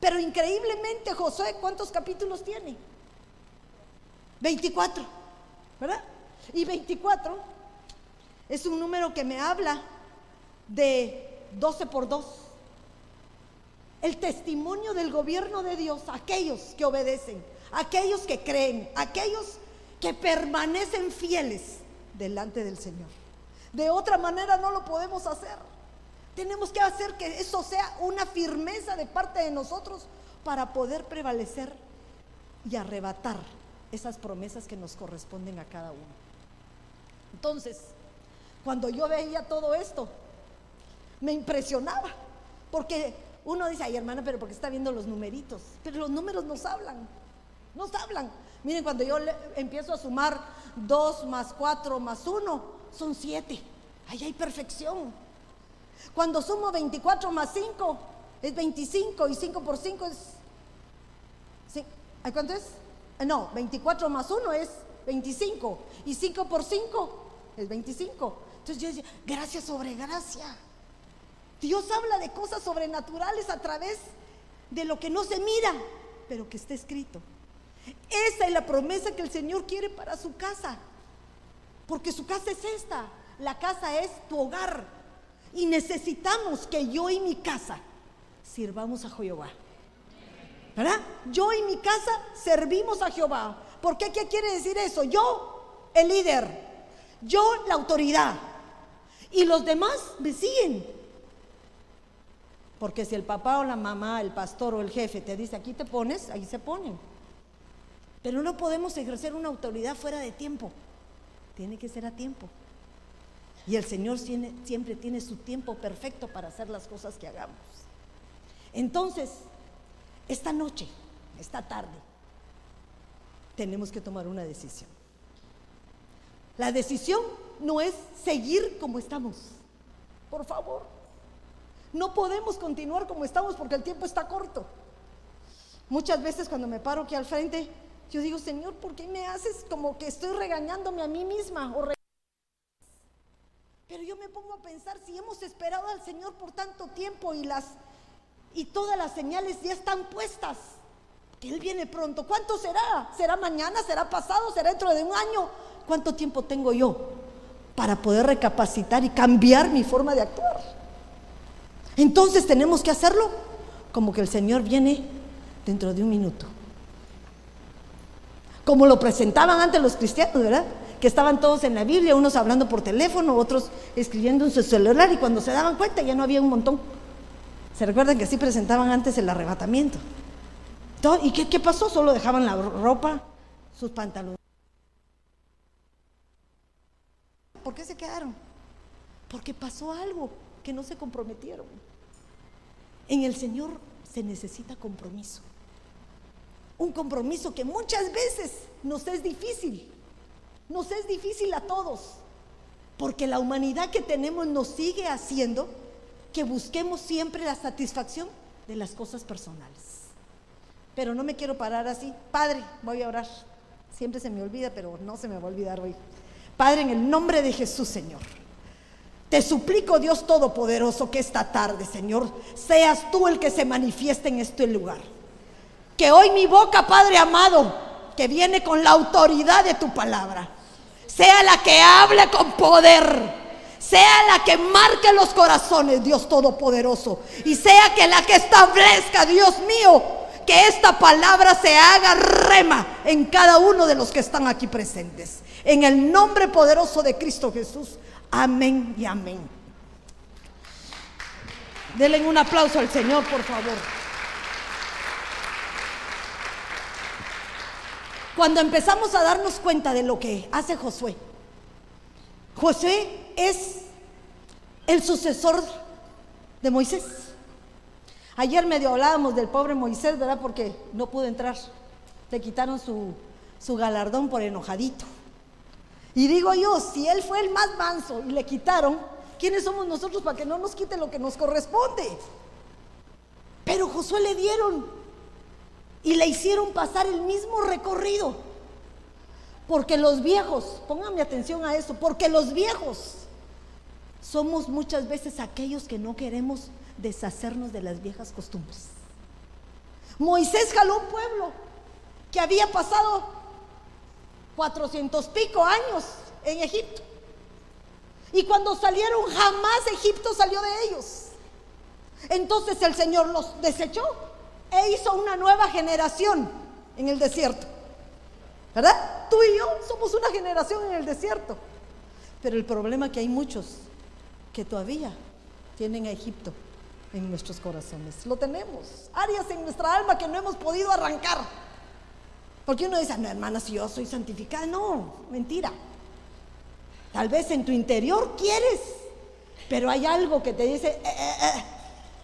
Speaker 1: Pero increíblemente Josué, ¿cuántos capítulos tiene? 24, ¿verdad? Y 24 es un número que me habla de 12 por 2. El testimonio del gobierno de Dios, aquellos que obedecen, aquellos que creen, aquellos que permanecen fieles delante del Señor. De otra manera no lo podemos hacer. Tenemos que hacer que eso sea una firmeza de parte de nosotros para poder prevalecer y arrebatar esas promesas que nos corresponden a cada uno. Entonces, cuando yo veía todo esto, me impresionaba, porque uno dice, ay hermana, pero porque está viendo los numeritos, pero los números nos hablan, nos hablan. Miren, cuando yo empiezo a sumar 2 más 4 más 1, son 7. Ahí hay perfección. Cuando sumo 24 más 5 es 25 y 5 por 5 es... ¿sí? ¿Cuánto es? Eh, no, 24 más 1 es 25 y 5 por 5 es 25. Entonces yo decía, gracia sobre gracia. Dios habla de cosas sobrenaturales a través de lo que no se mira, pero que está escrito. Esa es la promesa que el Señor quiere para su casa. Porque su casa es esta. La casa es tu hogar. Y necesitamos que yo y mi casa sirvamos a Jehová. ¿Verdad? Yo y mi casa servimos a Jehová. ¿Por qué? ¿Qué quiere decir eso? Yo, el líder. Yo, la autoridad. Y los demás me siguen. Porque si el papá o la mamá, el pastor o el jefe te dice aquí te pones, ahí se ponen. Pero no podemos ejercer una autoridad fuera de tiempo. Tiene que ser a tiempo. Y el Señor siempre tiene su tiempo perfecto para hacer las cosas que hagamos. Entonces, esta noche, esta tarde, tenemos que tomar una decisión. La decisión no es seguir como estamos. Por favor, no podemos continuar como estamos porque el tiempo está corto. Muchas veces cuando me paro aquí al frente, yo digo, Señor, ¿por qué me haces como que estoy regañándome a mí misma pero yo me pongo a pensar, si hemos esperado al Señor por tanto tiempo y las y todas las señales ya están puestas, que Él viene pronto, ¿cuánto será? ¿Será mañana? ¿Será pasado? ¿Será dentro de un año? ¿Cuánto tiempo tengo yo para poder recapacitar y cambiar mi forma de actuar? Entonces tenemos que hacerlo como que el Señor viene dentro de un minuto. Como lo presentaban antes los cristianos, ¿verdad? que estaban todos en la Biblia, unos hablando por teléfono, otros escribiendo en su celular y cuando se daban cuenta ya no había un montón. ¿Se recuerdan que sí presentaban antes el arrebatamiento? ¿Y qué, qué pasó? Solo dejaban la ropa, sus pantalones. ¿Por qué se quedaron? Porque pasó algo que no se comprometieron. En el Señor se necesita compromiso. Un compromiso que muchas veces nos es difícil. Nos es difícil a todos. Porque la humanidad que tenemos nos sigue haciendo que busquemos siempre la satisfacción de las cosas personales. Pero no me quiero parar así. Padre, voy a orar. Siempre se me olvida, pero no se me va a olvidar hoy. Padre, en el nombre de Jesús, Señor. Te suplico, Dios Todopoderoso, que esta tarde, Señor, seas tú el que se manifieste en este lugar. Que hoy mi boca, Padre amado, que viene con la autoridad de tu palabra, sea la que hable con poder, sea la que marque los corazones, Dios Todopoderoso, y sea que la que establezca, Dios mío, que esta palabra se haga rema en cada uno de los que están aquí presentes. En el nombre poderoso de Cristo Jesús. Amén y amén. Denle un aplauso al Señor, por favor. Cuando empezamos a darnos cuenta de lo que hace Josué, Josué es el sucesor de Moisés. Ayer medio hablábamos del pobre Moisés, ¿verdad? Porque no pudo entrar. Le quitaron su, su galardón por enojadito. Y digo yo, si él fue el más manso y le quitaron, ¿quiénes somos nosotros para que no nos quite lo que nos corresponde? Pero Josué le dieron y le hicieron pasar el mismo recorrido. Porque los viejos, pónganme atención a eso, porque los viejos somos muchas veces aquellos que no queremos deshacernos de las viejas costumbres. Moisés jaló un pueblo que había pasado cuatrocientos pico años en Egipto. Y cuando salieron jamás Egipto salió de ellos. Entonces el Señor los desechó e hizo una nueva generación en el desierto. ¿Verdad? Tú y yo somos una generación en el desierto. Pero el problema es que hay muchos que todavía tienen a Egipto en nuestros corazones. Lo tenemos. Áreas en nuestra alma que no hemos podido arrancar. Porque uno dice, no, hermana, si yo soy santificada. No, mentira. Tal vez en tu interior quieres, pero hay algo que te dice, eh, eh, eh,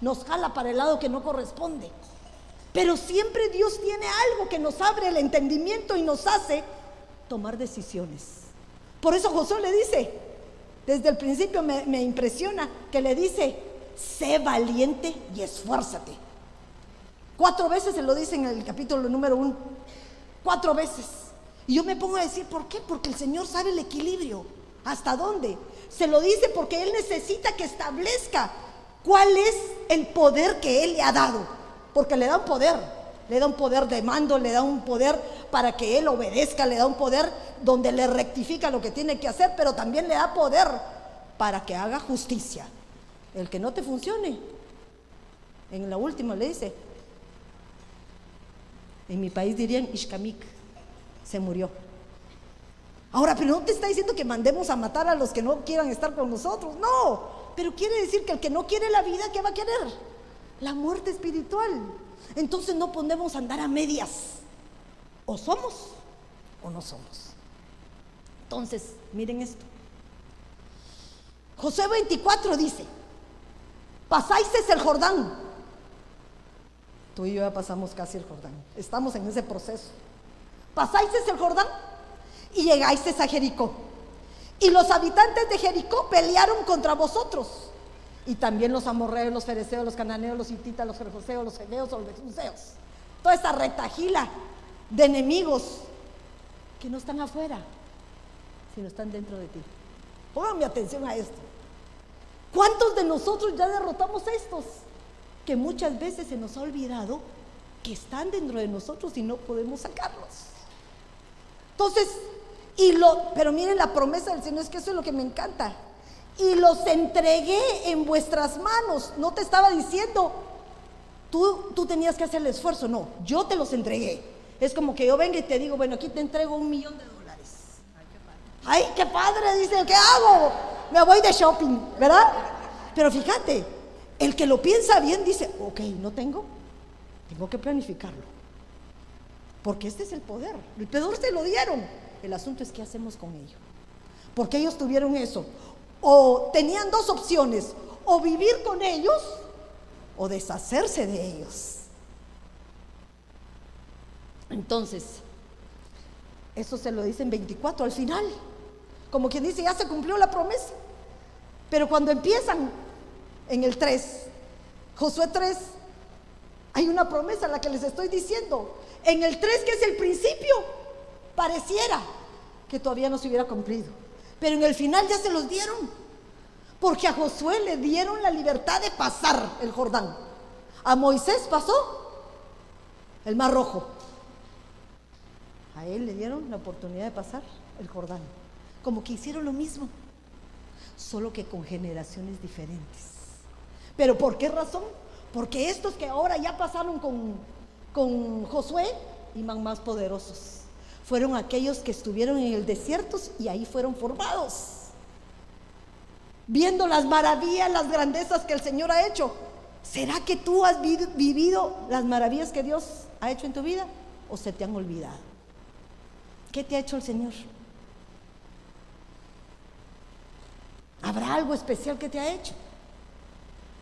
Speaker 1: nos jala para el lado que no corresponde. Pero siempre Dios tiene algo que nos abre el entendimiento y nos hace tomar decisiones. Por eso Josué le dice, desde el principio me, me impresiona que le dice, sé valiente y esfuérzate. Cuatro veces se lo dice en el capítulo número uno. Cuatro veces. Y yo me pongo a decir, ¿por qué? Porque el Señor sabe el equilibrio. ¿Hasta dónde? Se lo dice porque Él necesita que establezca cuál es el poder que Él le ha dado. Porque le da un poder. Le da un poder de mando, le da un poder para que Él obedezca, le da un poder donde le rectifica lo que tiene que hacer, pero también le da poder para que haga justicia. El que no te funcione. En la última le dice, en mi país dirían Ishkamik, se murió. Ahora, pero no te está diciendo que mandemos a matar a los que no quieran estar con nosotros, no. Pero quiere decir que el que no quiere la vida, ¿qué va a querer? La muerte espiritual. Entonces no podemos andar a medias. O somos o no somos. Entonces, miren esto. José 24 dice, pasáis el Jordán. Tú y yo ya pasamos casi el Jordán. Estamos en ese proceso. Pasáis el Jordán y llegáis a Jericó. Y los habitantes de Jericó pelearon contra vosotros. Y también los amorreos, los fereceos, los cananeos, los hititas, los jerjoseos, los hebeos, los jebuseos. Toda esta retajila de enemigos que no están afuera, sino están dentro de ti. Pónganme atención a esto. ¿Cuántos de nosotros ya derrotamos estos? Que muchas veces se nos ha olvidado que están dentro de nosotros y no podemos sacarlos. Entonces, y lo, pero miren la promesa del Señor, es que eso es lo que me encanta. Y los entregué en vuestras manos. No te estaba diciendo, tú, tú tenías que hacer el esfuerzo, no, yo te los entregué. Es como que yo venga y te digo, bueno, aquí te entrego un millón de dólares. Ay, qué padre, dice, ¿qué hago? me voy de shopping, ¿verdad? Pero fíjate, El que lo piensa bien dice, ok, no tengo, tengo que planificarlo. Porque este es el poder. El poder se lo dieron. El asunto es qué hacemos con ello. Porque ellos tuvieron eso. O tenían dos opciones. O vivir con ellos o deshacerse de ellos. Entonces, eso se lo dicen 24 al final. Como quien dice, ya se cumplió la promesa. Pero cuando empiezan en el 3, Josué 3, hay una promesa, la que les estoy diciendo. En el 3, que es el principio, pareciera que todavía no se hubiera cumplido. Pero en el final ya se los dieron. Porque a Josué le dieron la libertad de pasar el Jordán. A Moisés pasó el Mar Rojo. A él le dieron la oportunidad de pasar el Jordán. Como que hicieron lo mismo, solo que con generaciones diferentes. ¿Pero por qué razón? Porque estos que ahora ya pasaron con, con Josué iban más poderosos. Fueron aquellos que estuvieron en el desierto y ahí fueron formados. Viendo las maravillas, las grandezas que el Señor ha hecho. ¿Será que tú has vivido las maravillas que Dios ha hecho en tu vida o se te han olvidado? ¿Qué te ha hecho el Señor? ¿Habrá algo especial que te ha hecho?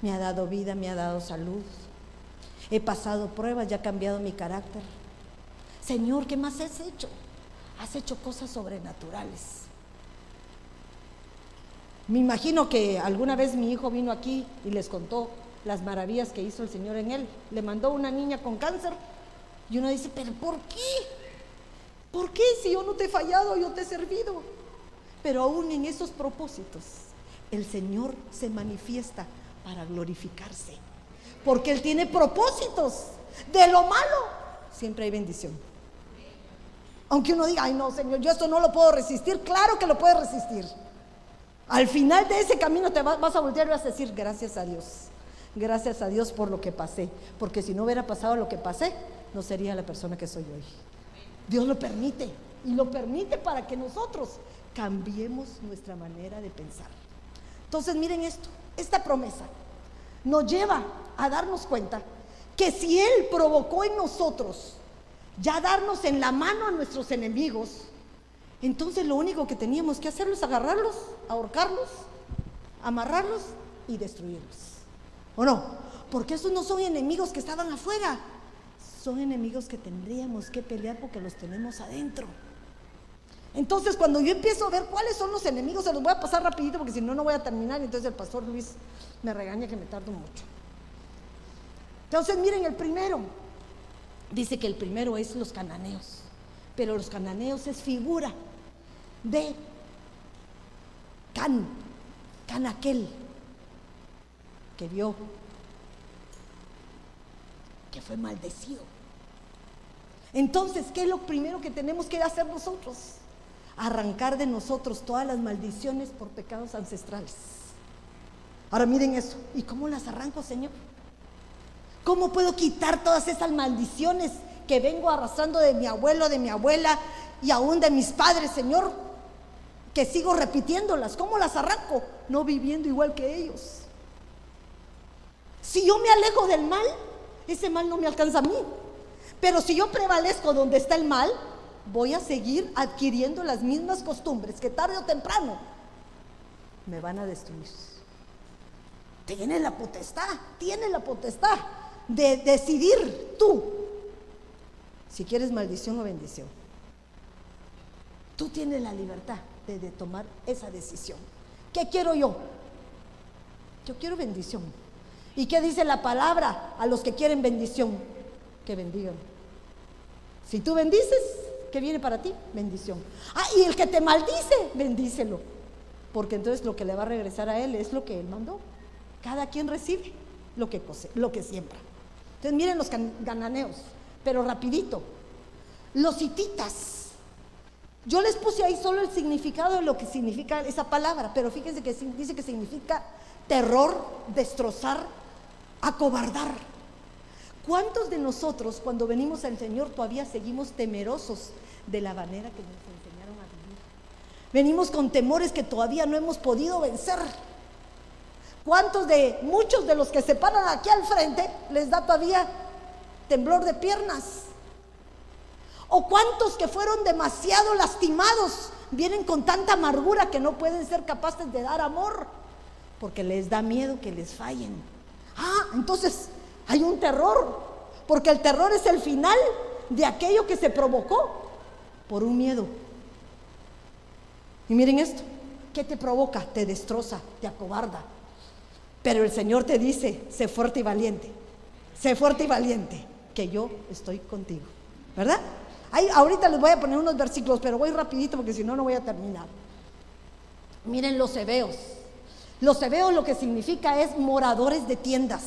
Speaker 1: Me ha dado vida, me ha dado salud. He pasado pruebas y ha cambiado mi carácter. Señor, ¿qué más has hecho? Has hecho cosas sobrenaturales. Me imagino que alguna vez mi hijo vino aquí y les contó las maravillas que hizo el Señor en él. Le mandó una niña con cáncer y uno dice, pero ¿por qué? ¿Por qué si yo no te he fallado, yo te he servido? Pero aún en esos propósitos, el Señor se manifiesta para glorificarse. Porque Él tiene propósitos. De lo malo, siempre hay bendición. Aunque uno diga, ay no, Señor, yo esto no lo puedo resistir. Claro que lo puedes resistir. Al final de ese camino te vas a voltear y vas a decir, gracias a Dios. Gracias a Dios por lo que pasé. Porque si no hubiera pasado lo que pasé, no sería la persona que soy hoy. Dios lo permite. Y lo permite para que nosotros cambiemos nuestra manera de pensar. Entonces miren esto, esta promesa nos lleva a darnos cuenta que si Él provocó en nosotros ya darnos en la mano a nuestros enemigos, entonces lo único que teníamos que hacer es agarrarlos, ahorcarlos, amarrarlos y destruirlos. ¿O no? Porque esos no son enemigos que estaban afuera, son enemigos que tendríamos que pelear porque los tenemos adentro. Entonces, cuando yo empiezo a ver cuáles son los enemigos, se los voy a pasar rapidito porque si no, no voy a terminar. Entonces el pastor Luis me regaña que me tardo mucho. Entonces, miren, el primero, dice que el primero es los cananeos. Pero los cananeos es figura de Can, Can aquel que vio que fue maldecido. Entonces, ¿qué es lo primero que tenemos que hacer nosotros? Arrancar de nosotros todas las maldiciones por pecados ancestrales. Ahora miren eso. ¿Y cómo las arranco, Señor? ¿Cómo puedo quitar todas esas maldiciones que vengo arrastrando de mi abuelo, de mi abuela y aún de mis padres, Señor? Que sigo repitiéndolas. ¿Cómo las arranco? No viviendo igual que ellos. Si yo me alejo del mal, ese mal no me alcanza a mí. Pero si yo prevalezco donde está el mal, voy a seguir adquiriendo las mismas costumbres que tarde o temprano me van a destruir. Tiene la potestad, tiene la potestad de decidir tú si quieres maldición o bendición. Tú tienes la libertad de, tomar esa decisión. ¿Qué quiero yo? Yo quiero bendición. ¿Y qué dice la palabra a los que quieren bendición? Que bendigan. Si tú bendices, ¿qué viene para ti? Bendición. Ah, y el que te maldice, bendícelo. Porque entonces lo que le va a regresar a él es lo que él mandó. Cada quien recibe lo que, lo que siembra. Entonces miren los gananeos, pero rapidito. Los hititas. Yo les puse ahí solo el significado de lo que significa esa palabra, pero fíjense que dice que significa terror, destrozar, acobardar. ¿Cuántos de nosotros cuando venimos al Señor todavía seguimos temerosos de la manera que nos enseñaron a vivir? Venimos con temores que todavía no hemos podido vencer. ¿Cuántos de muchos de los que se paran aquí al frente les da todavía temblor de piernas? ¿O cuántos que fueron demasiado lastimados vienen con tanta amargura que no pueden ser capaces de dar amor? Porque les da miedo que les fallen. Ah, entonces hay un terror, porque el terror es el final de aquello que se provocó por un miedo. Y miren esto, ¿qué te provoca? Te destroza, te acobarda. Pero el Señor te dice, sé fuerte y valiente, sé fuerte y valiente, que yo estoy contigo. ¿Verdad? Ahorita les voy a poner unos versículos, pero voy rapidito porque si no, no voy a terminar. Miren los hebeos. Los hebeos lo que significa es moradores de tiendas.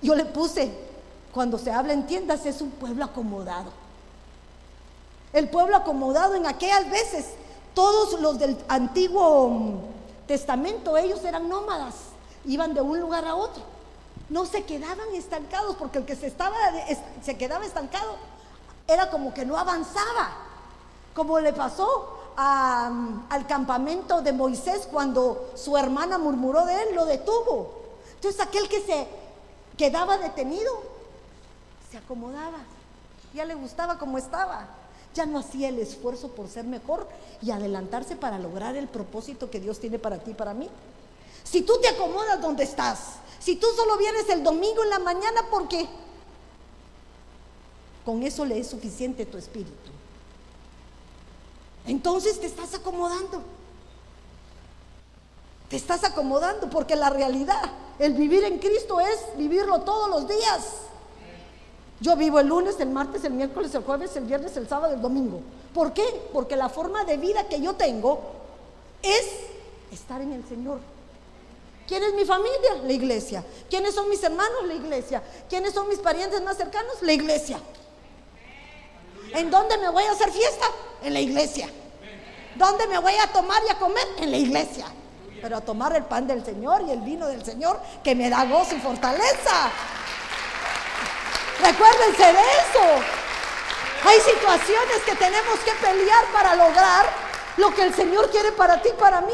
Speaker 1: Yo le puse, cuando se habla en tiendas, es un pueblo acomodado. El pueblo acomodado en aquellas veces, todos los del Antiguo Testamento, ellos eran nómadas, iban de un lugar a otro. No se quedaban estancados, porque el que se, estaba, se quedaba estancado era como que no avanzaba, como le pasó al campamento de Moisés cuando su hermana murmuró de él, lo detuvo. Entonces aquel que se quedaba detenido, se acomodaba, ya le gustaba como estaba, ya no hacía el esfuerzo por ser mejor y adelantarse para lograr el propósito que Dios tiene para ti y para mí. Si tú te acomodas donde estás, si tú solo vienes el domingo en la mañana, porque con eso le es suficiente tu espíritu. Entonces te estás acomodando. Te estás acomodando porque la realidad, el vivir en Cristo es vivirlo todos los días. Yo vivo el lunes, el martes, el miércoles, el jueves, el viernes, el sábado, el domingo. ¿Por qué? Porque la forma de vida que yo tengo es estar en el Señor. ¿Quién es mi familia? La iglesia. ¿Quiénes son mis hermanos? La iglesia. ¿Quiénes son mis parientes más cercanos? La iglesia. ¿En dónde me voy a hacer fiesta? En la iglesia. ¿Dónde me voy a tomar y a comer? En la iglesia. Pero a tomar el pan del Señor y el vino del Señor que me da gozo y fortaleza. Recuérdense de eso. Hay situaciones que tenemos que pelear para lograr lo que el Señor quiere para ti y para mí.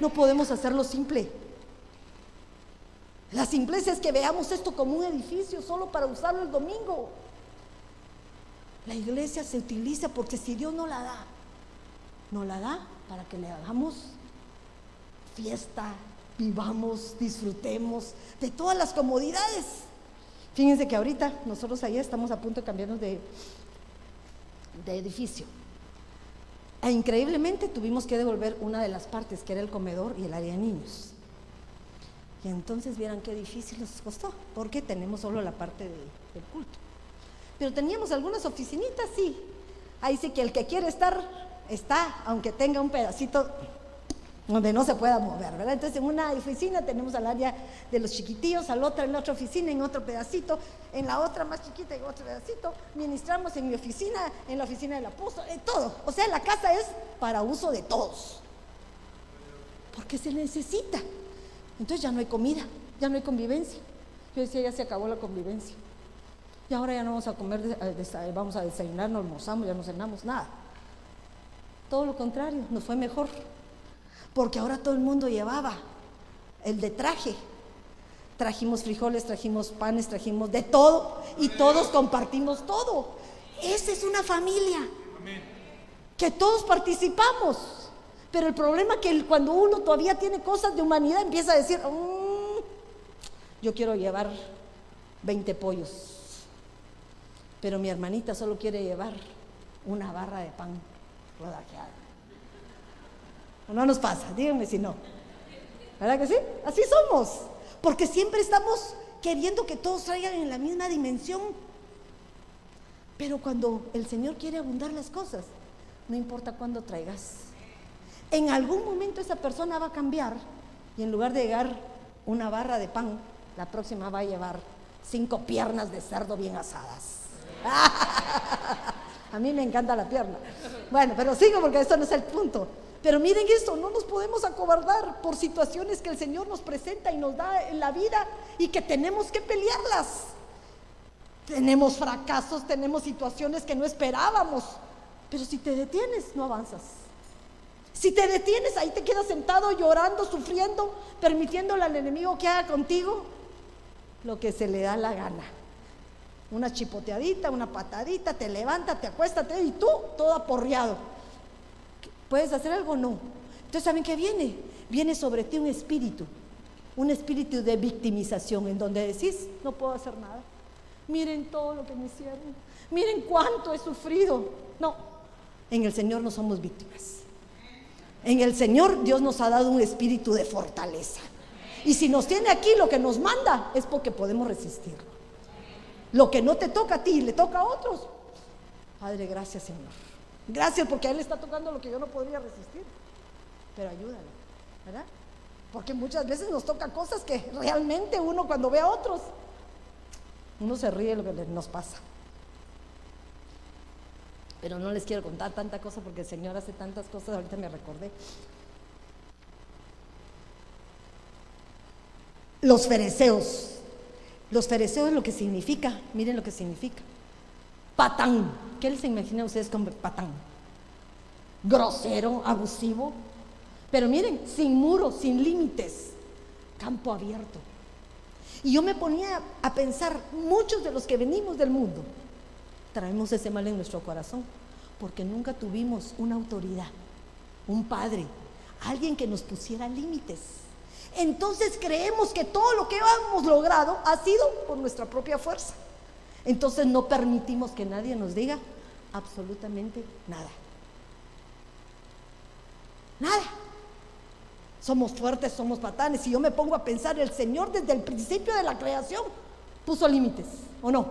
Speaker 1: No podemos hacerlo simple. La simpleza es que veamos esto como un edificio solo para usarlo el domingo. La iglesia se utiliza porque si Dios no la da, no la da para que le hagamos fiesta, vivamos, disfrutemos de todas las comodidades. Fíjense que ahorita nosotros ahí estamos a punto de cambiarnos de, de edificio. E increíblemente tuvimos que devolver una de las partes, que era el comedor y el área de niños. Y entonces vieran qué difícil nos costó, porque tenemos solo la parte del culto. Pero teníamos algunas oficinitas, sí. Ahí sí que el que quiere estar, está, aunque tenga un pedacito donde no se pueda mover, ¿verdad? Entonces en una oficina tenemos al área de los chiquitillos, al otro en la otra oficina, en otro pedacito, en la otra más chiquita, en otro pedacito, ministramos en mi oficina, en la oficina del apóstol, en todo. O sea, la casa es para uso de todos, porque se necesita. Entonces ya no hay comida, ya no hay convivencia. Yo decía, ya se acabó la convivencia. Y ahora ya no vamos a comer, eh, vamos a desayunar, no almorzamos, ya no cenamos, nada. Todo lo contrario, nos fue mejor. Porque ahora todo el mundo llevaba el de traje. Trajimos frijoles, trajimos panes, trajimos de todo y todos compartimos todo. Esa es una familia. Que todos participamos. Pero el problema es que cuando uno todavía tiene cosas de humanidad empieza a decir, mm, yo quiero llevar 20 pollos pero mi hermanita solo quiere llevar una barra de pan rodajeada. No nos pasa, díganme si no. ¿Verdad que sí? Así somos. Porque siempre estamos queriendo que todos traigan en la misma dimensión. Pero cuando el Señor quiere abundar las cosas, no importa cuándo traigas. En algún momento esa persona va a cambiar y en lugar de llegar una barra de pan, la próxima va a llevar cinco piernas de cerdo bien asadas. A mí me encanta la pierna. Bueno, pero sigo porque esto no es el punto. Pero miren esto, no nos podemos acobardar por situaciones que el Señor nos presenta y nos da en la vida y que tenemos que pelearlas. Tenemos fracasos, tenemos situaciones que no esperábamos, pero si te detienes, no avanzas. Si te detienes, ahí te quedas sentado llorando, sufriendo, permitiéndole al enemigo que haga contigo lo que se le da la gana. Una chipoteadita, una patadita, te levanta, te acuéstate y tú todo aporreado. ¿Puedes hacer algo? No. Entonces, ¿saben qué viene? Viene sobre ti un espíritu, un espíritu de victimización en donde decís, no puedo hacer nada. Miren todo lo que me hicieron. Miren cuánto he sufrido. No, en el Señor no somos víctimas. En el Señor Dios nos ha dado un espíritu de fortaleza. Y si nos tiene aquí lo que nos manda es porque podemos resistir. Lo que no te toca a ti le toca a otros. Padre, gracias Señor. Gracias porque a Él está tocando lo que yo no podría resistir. Pero ayúdale, ¿verdad? Porque muchas veces nos toca cosas que realmente uno cuando ve a otros, uno se ríe de lo que nos pasa. Pero no les quiero contar tanta cosa porque el Señor hace tantas cosas, ahorita me recordé. Los fereceos. Los fereceos lo que significa, miren lo que significa. Patán. ¿Qué les imagina ustedes como patán? Grosero, abusivo. Pero miren, sin muros, sin límites. Campo abierto. Y yo me ponía a pensar, muchos de los que venimos del mundo, traemos ese mal en nuestro corazón, porque nunca tuvimos una autoridad, un padre, alguien que nos pusiera límites. Entonces creemos que todo lo que hemos logrado ha sido por nuestra propia fuerza. Entonces no permitimos que nadie nos diga absolutamente nada. Nada. Somos fuertes, somos patanes. Si yo me pongo a pensar, el Señor desde el principio de la creación puso límites, ¿o no?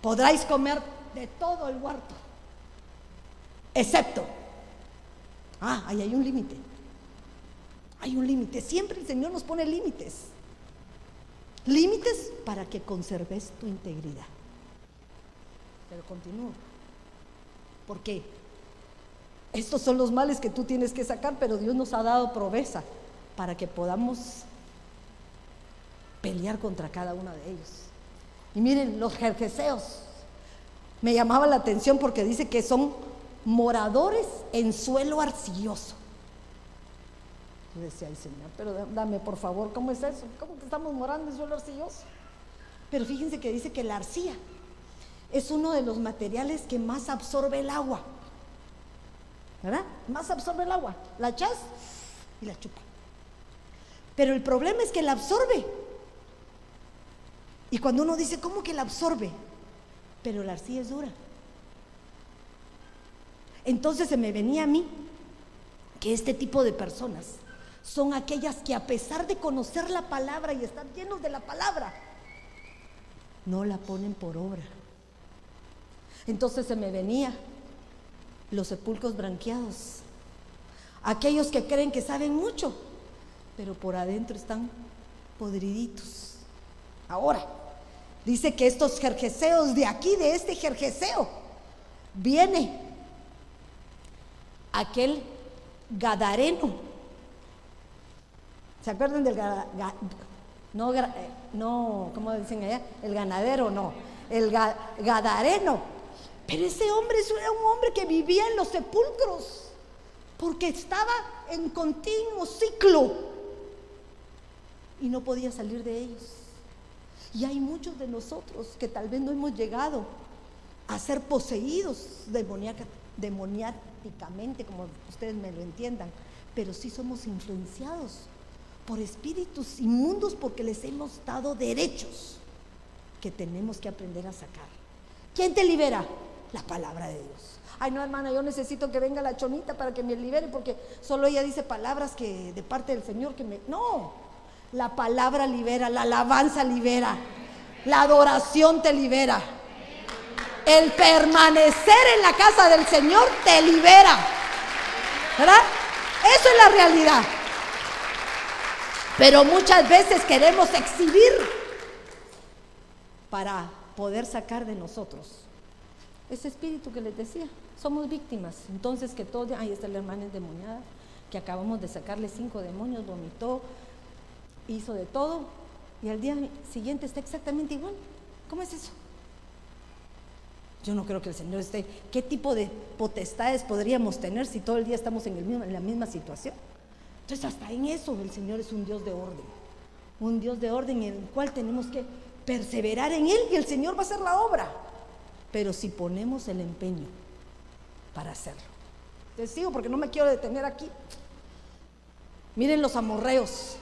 Speaker 1: Podráis comer de todo el huerto, excepto, ah, ahí hay un límite. Hay un límite. Siempre el Señor nos pone límites. Límites para que conserves tu integridad. Pero continúo. ¿Por qué? Estos son los males que tú tienes que sacar, pero Dios nos ha dado proveza para que podamos pelear contra cada uno de ellos. Y miren, los jerjeseos me llamaba la atención porque dice que son moradores en suelo arcilloso. Decía, ay Señor, pero dame por favor, ¿cómo es eso? ¿Cómo que estamos morando en suelo arcilloso? Pero fíjense que dice que la arcilla es uno de los materiales que más absorbe el agua. ¿verdad? Más absorbe el agua. La echas y la chupa. Pero el problema es que la absorbe. Y cuando uno dice, ¿cómo que la absorbe? Pero la arcilla es dura. Entonces se me venía a mí que este tipo de personas son aquellas que a pesar de conocer la palabra y estar llenos de la palabra, no la ponen por obra. Entonces se me venía los sepulcros branqueados. Aquellos que creen que saben mucho, pero por adentro están podriditos. Ahora, dice que estos jerjeseos de aquí, de este jerjeseo, viene aquel gadareno. ¿Se acuerdan del no, eh, no, ¿cómo dicen allá? El ganadero, no. El gadareno pero ese hombre era un hombre que vivía en los sepulcros, porque estaba en continuo ciclo y no podía salir de ellos. Y hay muchos de nosotros que tal vez no hemos llegado a ser poseídos demoniáticamente, como ustedes me lo entiendan, pero sí somos influenciados por espíritus inmundos porque les hemos dado derechos que tenemos que aprender a sacar. ¿Quién te libera? la palabra de Dios. Ay, no, hermana, yo necesito que venga la chonita para que me libere, porque solo ella dice palabras que de parte del Señor que me. No, la palabra libera, la alabanza libera, la adoración te libera. El permanecer en la casa del Señor te libera. ¿Verdad? Eso es la realidad. Pero muchas veces queremos exhibir para poder sacar de nosotros ese espíritu que les decía. Somos víctimas. Entonces que todo, ahí está la hermana endemoniada, que acabamos de sacarle cinco demonios, vomitó, hizo de todo, y al día siguiente está exactamente igual. ¿Cómo es eso? Yo no creo que el Señor esté. ¿Qué tipo de potestades podríamos tener si todo el día estamos en, el mismo, en la misma situación? Entonces, hasta en eso el Señor es un Dios de orden. Un Dios de orden en el cual tenemos que perseverar en Él y el Señor va a hacer la obra. Pero si ponemos el empeño para hacerlo. Les digo porque no me quiero detener aquí. Miren los amorreos.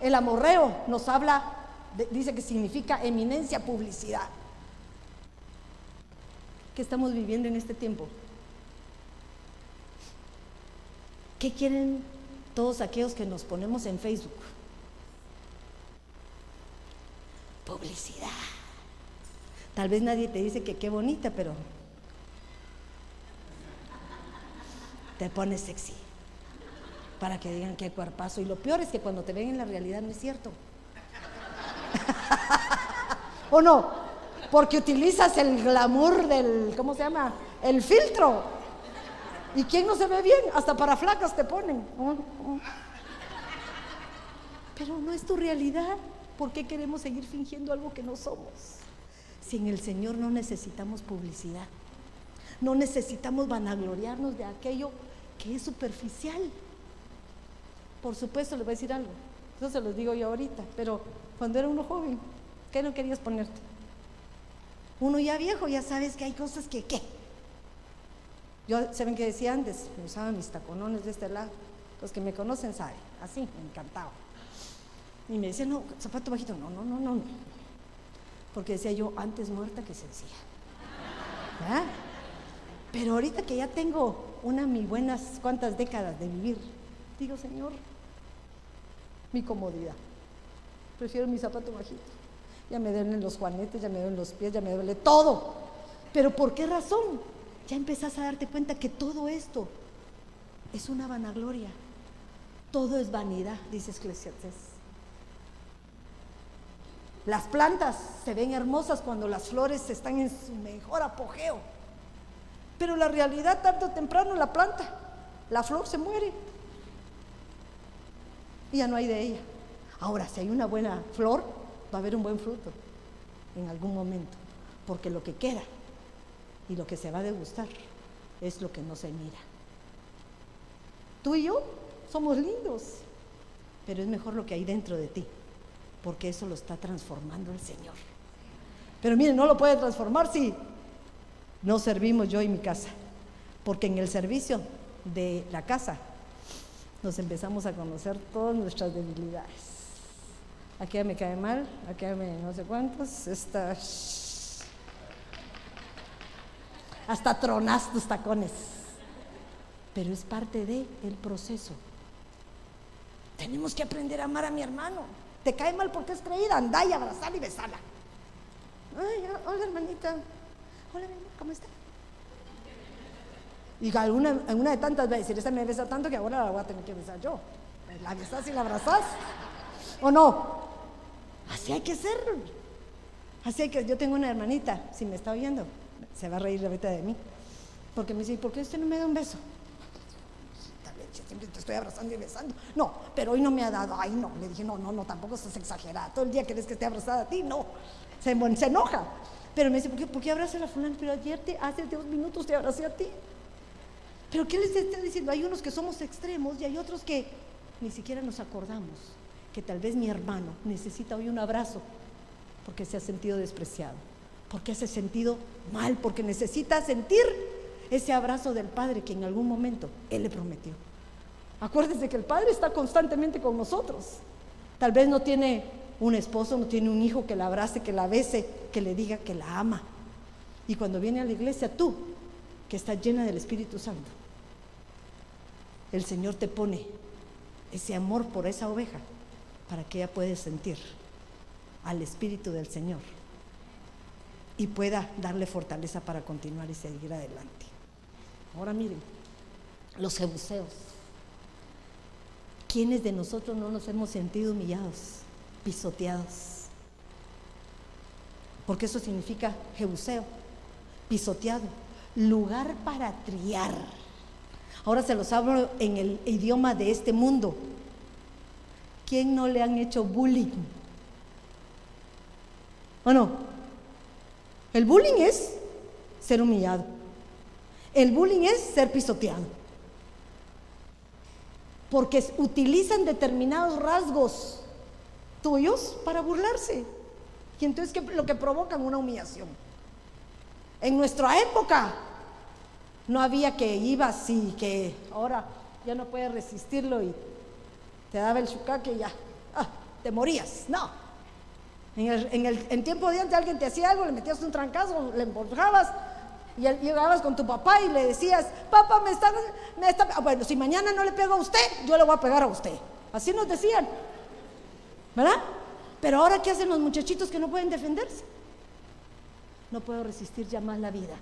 Speaker 1: El amorreo nos habla, dice que significa eminencia, publicidad. ¿Qué estamos viviendo en este tiempo? ¿Qué quieren todos aquellos que nos ponemos en Facebook? Publicidad. Tal vez nadie te dice que qué bonita, pero te pones sexy para que digan qué cuerpazo. Y lo peor es que cuando te ven en la realidad no es cierto. ¿O no? Porque utilizas el glamour del, ¿cómo se llama? El filtro. ¿Y quién no se ve bien? Hasta para flacas te ponen. Oh, oh. Pero no es tu realidad. ¿Por qué queremos seguir fingiendo algo que no somos? Si en el Señor no necesitamos publicidad, no necesitamos vanagloriarnos de aquello que es superficial. Por supuesto, les voy a decir algo. Eso se los digo yo ahorita. Pero cuando era uno joven, ¿qué no querías ponerte? Uno ya viejo, ya sabes que hay cosas que, ¿qué? Yo, ¿saben qué decía antes? Me usaba mis taconones de este lado. Los que me conocen saben, así, me encantaba. Y me decía, no, zapato bajito, no, no, no, no. Porque decía yo, antes muerta que sencilla. Pero ahorita que ya tengo una mi buenas cuantas décadas de vivir, digo, Señor, mi comodidad. Prefiero mi zapato bajito. Ya me duelen los juanetes, ya me duelen los pies, ya me duele todo. Pero ¿por qué razón? Ya empezás a darte cuenta que todo esto es una vanagloria. Todo es vanidad, dice Eclesiastes. Las plantas se ven hermosas cuando las flores están en su mejor apogeo. Pero la realidad, tarde o temprano, la planta, la flor se muere. Y ya no hay de ella. Ahora, si hay una buena flor, va a haber un buen fruto en algún momento. Porque lo que queda y lo que se va a degustar es lo que no se mira. Tú y yo somos lindos, pero es mejor lo que hay dentro de ti, porque eso lo está transformando el Señor. Pero miren, no lo puede transformar si no servimos yo y mi casa, porque en el servicio de la casa nos empezamos a conocer todas nuestras debilidades. Aquí me cae mal, aquí me no sé cuántos, esta hasta tronas tus tacones. Pero es parte del el proceso. Tenemos que aprender a amar a mi hermano. Te cae mal porque es creída, anda y abrazala y besala. Ay, hola hermanita. Hola, ¿cómo está? Y alguna, una de tantas veces, esta me besa tanto que ahora la voy a tener que besar yo. La besas y la abrazas. ¿O no? Así hay que ser. Así hay que, yo tengo una hermanita, si me está oyendo, se va a reír ahorita de mí. Porque me dice, ¿por qué usted no me da un beso? Siempre te estoy abrazando y besando. No, pero hoy no me ha dado. Ay, no. Le dije, no, no, no, tampoco estás exagerada. Todo el día querés que esté abrazada a ti. No. Se, enoja. Pero me dice, ¿por qué, ¿por qué abrazas a la fulana? Pero ayer, te, hace dos minutos te abracé a ti. Pero ¿qué les está diciendo? Hay unos que somos extremos y hay otros que ni siquiera nos acordamos que tal vez mi hermano necesita hoy un abrazo porque se ha sentido despreciado porque hace sentido mal, porque necesita sentir ese abrazo del Padre que en algún momento Él le prometió. Acuérdense que el Padre está constantemente con nosotros. Tal vez no tiene un esposo, no tiene un hijo que la abrace, que la bese, que le diga que la ama. Y cuando viene a la iglesia, tú, que estás llena del Espíritu Santo, el Señor te pone ese amor por esa oveja para que ella pueda sentir al Espíritu del Señor y pueda darle fortaleza para continuar y seguir adelante. Ahora miren, los jebuseos. ¿Quiénes de nosotros no nos hemos sentido humillados, pisoteados? Porque eso significa jebuseo, pisoteado, lugar para triar. Ahora se los hablo en el idioma de este mundo. ¿Quién no le han hecho bullying? ¿O no? El bullying es ser humillado. El bullying es ser pisoteado. Porque utilizan determinados rasgos tuyos para burlarse. Y entonces lo que provocan una humillación. En nuestra época no había que ibas y que ahora ya no puedes resistirlo y te daba el chucaque y ya, ah, te morías. No. En, el, el, en tiempo de antes alguien te hacía algo, le metías un trancazo, le emborrabas y llegabas con tu papá y le decías, papá, me está, me está, ah, bueno, si mañana no le pego a usted, yo le voy a pegar a usted. Así nos decían, ¿verdad? Pero ahora, ¿qué hacen los muchachitos que no pueden defenderse? No puedo resistir ya más la vida.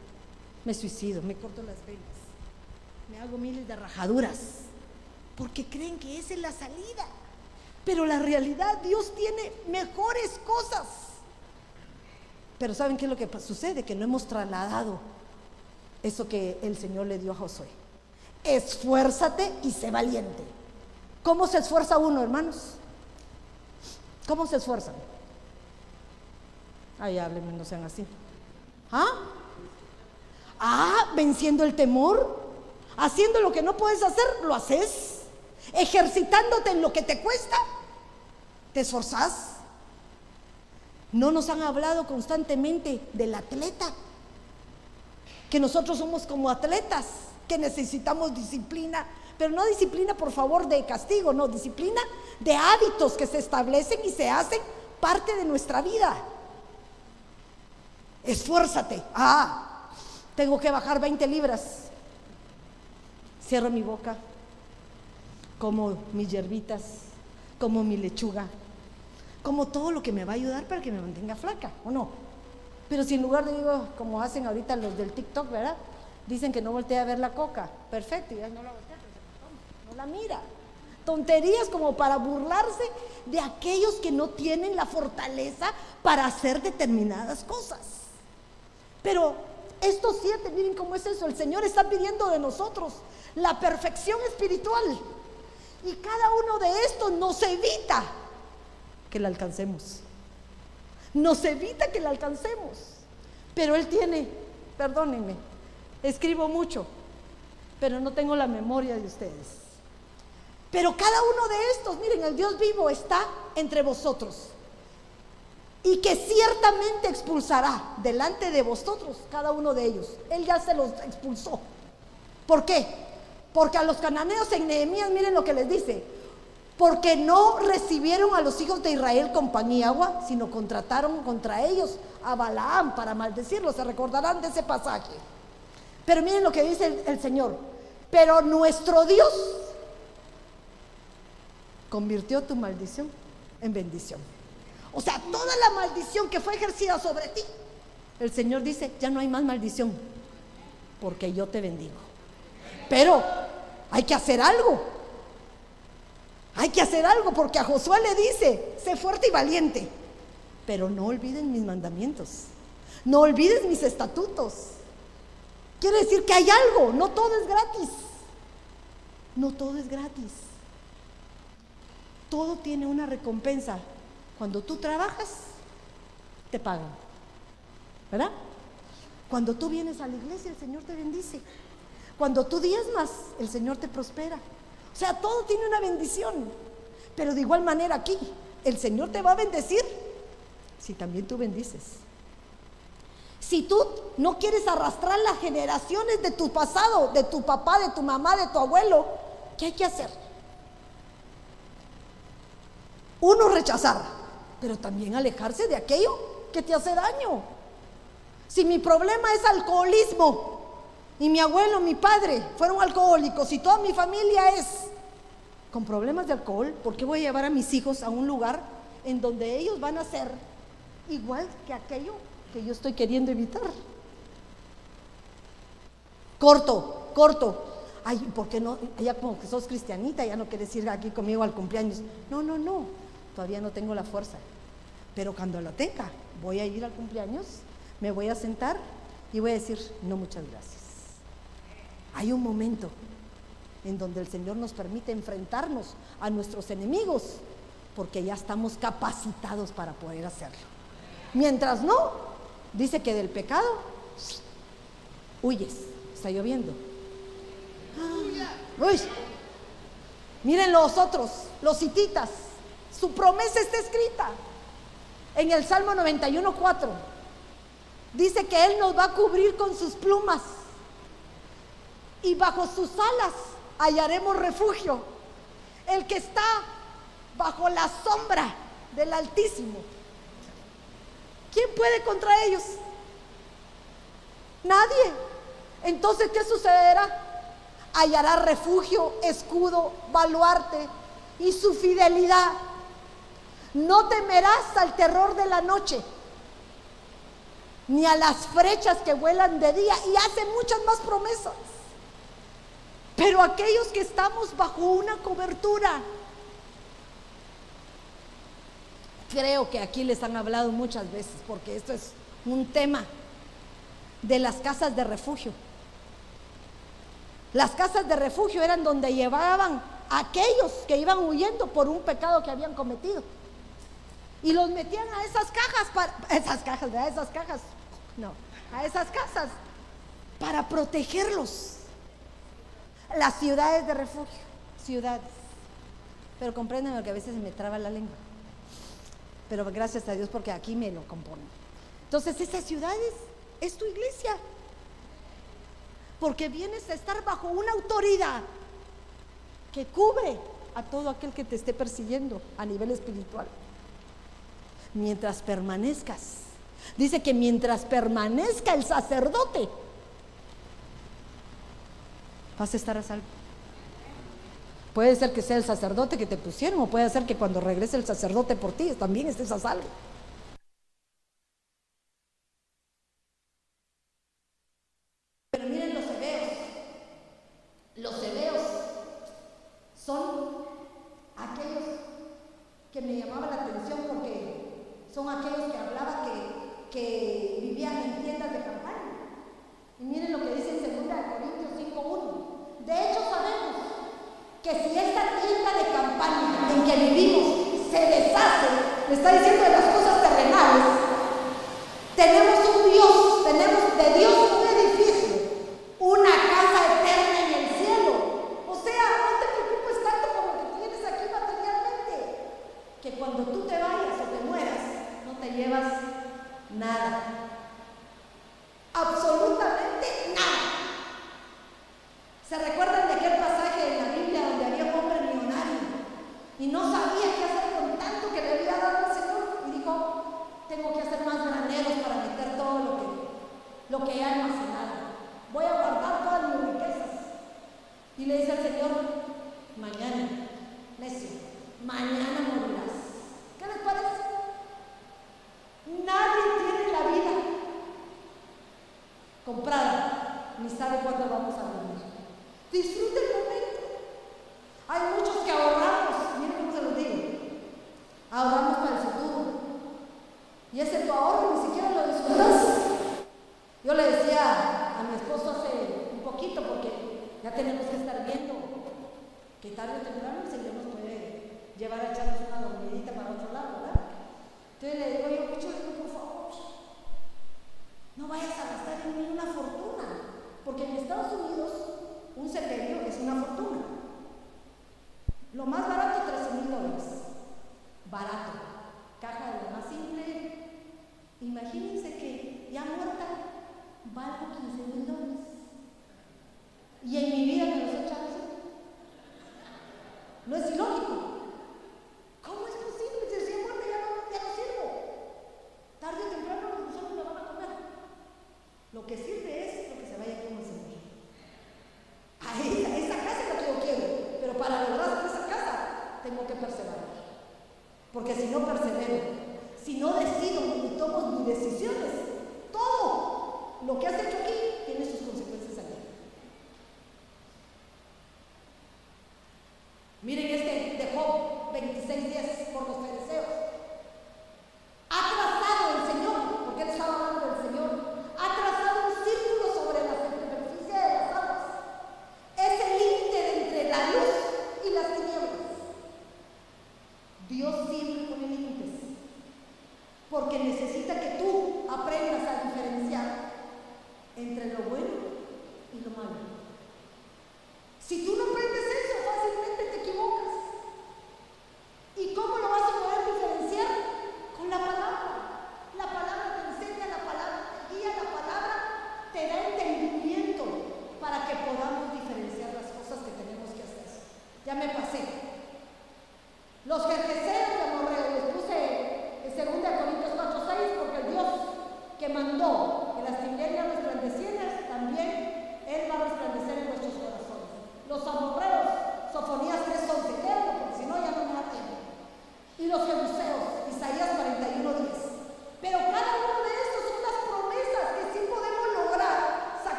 Speaker 1: Me suicido, me corto las venas, me hago miles de rajaduras, porque creen que esa es la salida. Pero la realidad, Dios tiene mejores cosas. Pero ¿saben qué es lo que sucede? Que no hemos trasladado eso que el Señor le dio a Josué. Esfuérzate y sé valiente. ¿Cómo se esfuerza uno, hermanos? ¿Cómo se esfuerzan? Ay, háblenme, no sean así. ¿Ah? Ah, venciendo el temor, haciendo lo que no puedes hacer, lo haces. Ejercitándote en lo que te cuesta, te esforzás. No nos han hablado constantemente del atleta, que nosotros somos como atletas, que necesitamos disciplina, pero no disciplina por favor de castigo, no, disciplina de hábitos que se establecen y se hacen parte de nuestra vida. Esfuérzate. Ah, tengo que bajar 20 libras. Cierro mi boca, como mis hierbitas, como mi lechuga, como todo lo que me va a ayudar para que me mantenga flaca, ¿o no? Pero si en lugar de digo, como hacen ahorita los del TikTok, ¿verdad? Dicen que no voltee a ver la coca. Perfecto, ya no la voltea, no la mira. Tonterías como para burlarse de aquellos que no tienen la fortaleza para hacer determinadas cosas. Pero estos siete, miren cómo es eso. El Señor está pidiendo de nosotros la perfección espiritual. Y cada uno de estos nos evita que la alcancemos. Nos evita que la alcancemos. Pero Él tiene, perdónenme, escribo mucho, pero no tengo la memoria de ustedes. Pero cada uno de estos, miren, el Dios vivo está entre vosotros. Y que ciertamente expulsará delante de vosotros cada uno de ellos. Él ya se los expulsó. ¿Por qué? Porque a los cananeos en Nehemías, miren lo que les dice. Porque no recibieron a los hijos de Israel compañía agua, sino contrataron contra ellos a Balaam para maldecirlos. Se recordarán de ese pasaje. Pero miren lo que dice el, el Señor. Pero nuestro Dios convirtió tu maldición en bendición. O sea, toda la maldición que fue ejercida sobre ti, el Señor dice, ya no hay más maldición, porque yo te bendigo. Pero hay que hacer algo. Hay que hacer algo, porque a Josué le dice, sé fuerte y valiente, pero no olviden mis mandamientos, no olvides mis estatutos. Quiere decir que hay algo, no todo es gratis. No todo es gratis todo tiene una recompensa. Cuando tú trabajas, te pagan. ¿Verdad? Cuando tú vienes a la iglesia, el Señor te bendice. Cuando tú diezmas, el Señor te prospera. O sea, todo tiene una bendición. Pero de igual manera aquí, el Señor te va a bendecir si también tú bendices. Si tú no quieres arrastrar las generaciones de tu pasado, de tu papá, de tu mamá, de tu abuelo, ¿qué hay que hacer? Uno, rechazar, pero también alejarse de aquello que te hace daño. Si mi problema es alcoholismo y mi abuelo, mi padre fueron alcohólicos y toda mi familia es con problemas de alcohol, ¿por qué voy a llevar a mis hijos a un lugar en donde ellos van a ser igual que aquello que yo estoy queriendo evitar? Corto, corto. Ay, ¿por qué no? Ya como que sos cristianita, ya no quieres ir aquí conmigo al cumpleaños. No, no, no todavía no tengo la fuerza. Pero cuando la tenga, voy a ir al cumpleaños, me voy a sentar y voy a decir, no, muchas gracias. Hay un momento en donde el Señor nos permite enfrentarnos a nuestros enemigos, porque ya estamos capacitados para poder hacerlo. Mientras no, dice que del pecado huyes. Está lloviendo. Uy. Miren los otros, los hititas. Su promesa está escrita en el Salmo 91.4. Dice que Él nos va a cubrir con sus plumas y bajo sus alas hallaremos refugio. El que está bajo la sombra del Altísimo. ¿Quién puede contra ellos? Nadie. Entonces, ¿qué sucederá? Hallará refugio, escudo, baluarte y su fidelidad. No temerás al terror de la noche, ni a las flechas que vuelan de día, y hace muchas más promesas. Pero aquellos que estamos bajo una cobertura, creo que aquí les han hablado muchas veces, porque esto es un tema de las casas de refugio. Las casas de refugio eran donde llevaban a aquellos que iban huyendo por un pecado que habían cometido. Y los metían a esas cajas, para, esas cajas, a esas cajas, no, a esas casas, para protegerlos. Las ciudades de refugio, ciudades. Pero compréndanme que a veces me traba la lengua. Pero gracias a Dios porque aquí me lo compone. Entonces esas ciudades es tu iglesia. Porque vienes a estar bajo una autoridad que cubre a todo aquel que te esté persiguiendo a nivel espiritual. Mientras permanezcas. Dice que mientras permanezca el sacerdote, vas a estar a salvo. Puede ser que sea el sacerdote que te pusieron o puede ser que cuando regrese el sacerdote por ti también estés a salvo. Pero miren los hebeos. Los hebeos son aquellos que me llamaban la atención porque son aquellos que hablaba que, vivían en tiendas de campaña. Y miren lo que dice en 2 Corintios 5.1. De hecho sabemos que si esta tienda de campaña en que vivimos se deshace, le está diciendo de las cosas terrenales, tenemos un Dios, tenemos de Dios un edificio, una casa eterna en el cielo. O sea, no te preocupes tanto por lo que tienes aquí materialmente, que cuando tú te vayas o te mueras, no te llevas nada. Absolutamente nada. ¿Se recuerdan de aquel pasaje en la Biblia donde había un hombre millonario y no sabía qué hacer con tanto que le había dado al Señor? Y dijo, tengo que hacer más graneros para meter todo lo que, lo que he almacenado. Voy a guardar todas mis riquezas. Y le dice al Señor, mañana, necio, mañana morirás. ¿Qué les parece? Nadie tiene la vida comprada, ni sabe cuándo vamos a morir. Disfrute el momento. Hay muchos que ahorramos,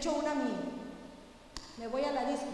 Speaker 1: echo una mía, me voy a la disco.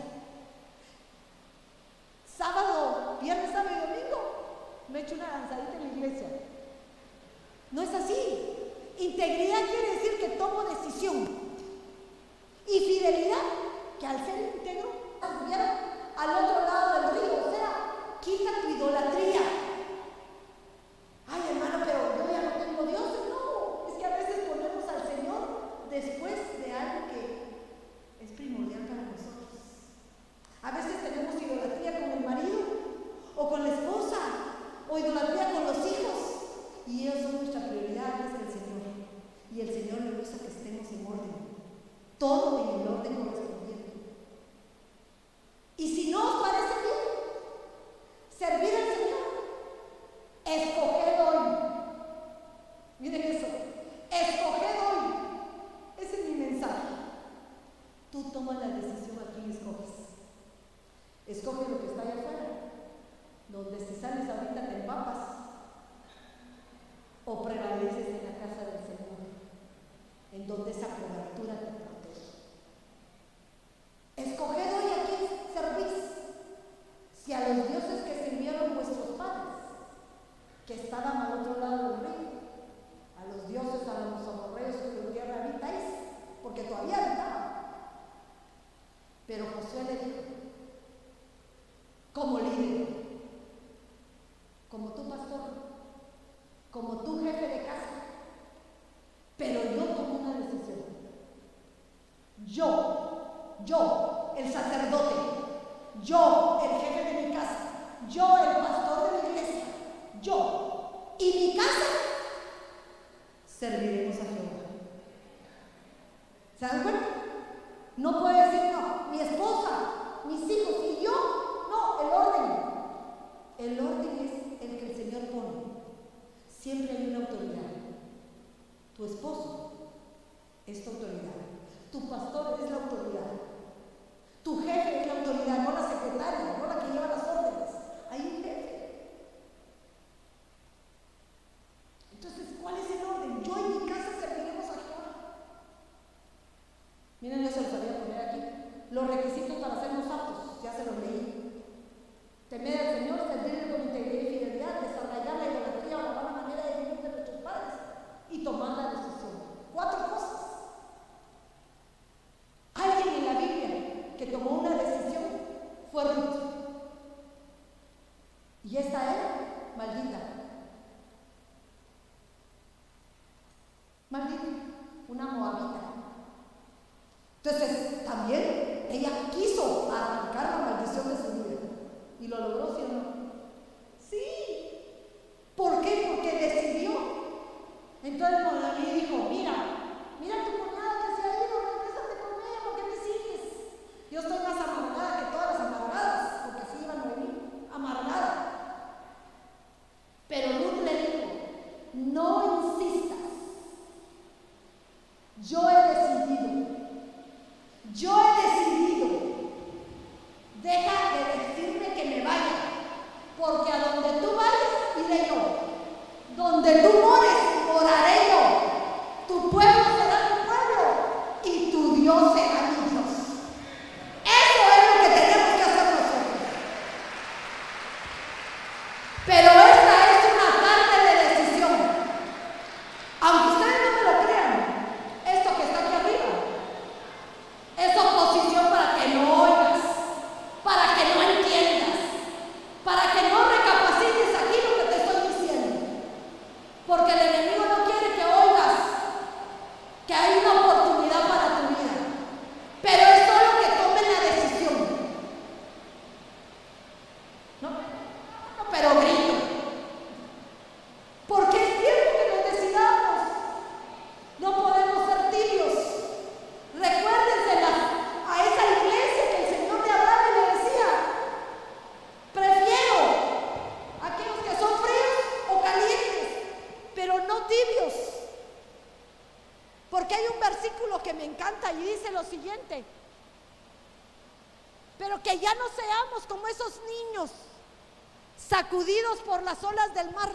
Speaker 1: Por las olas del mar,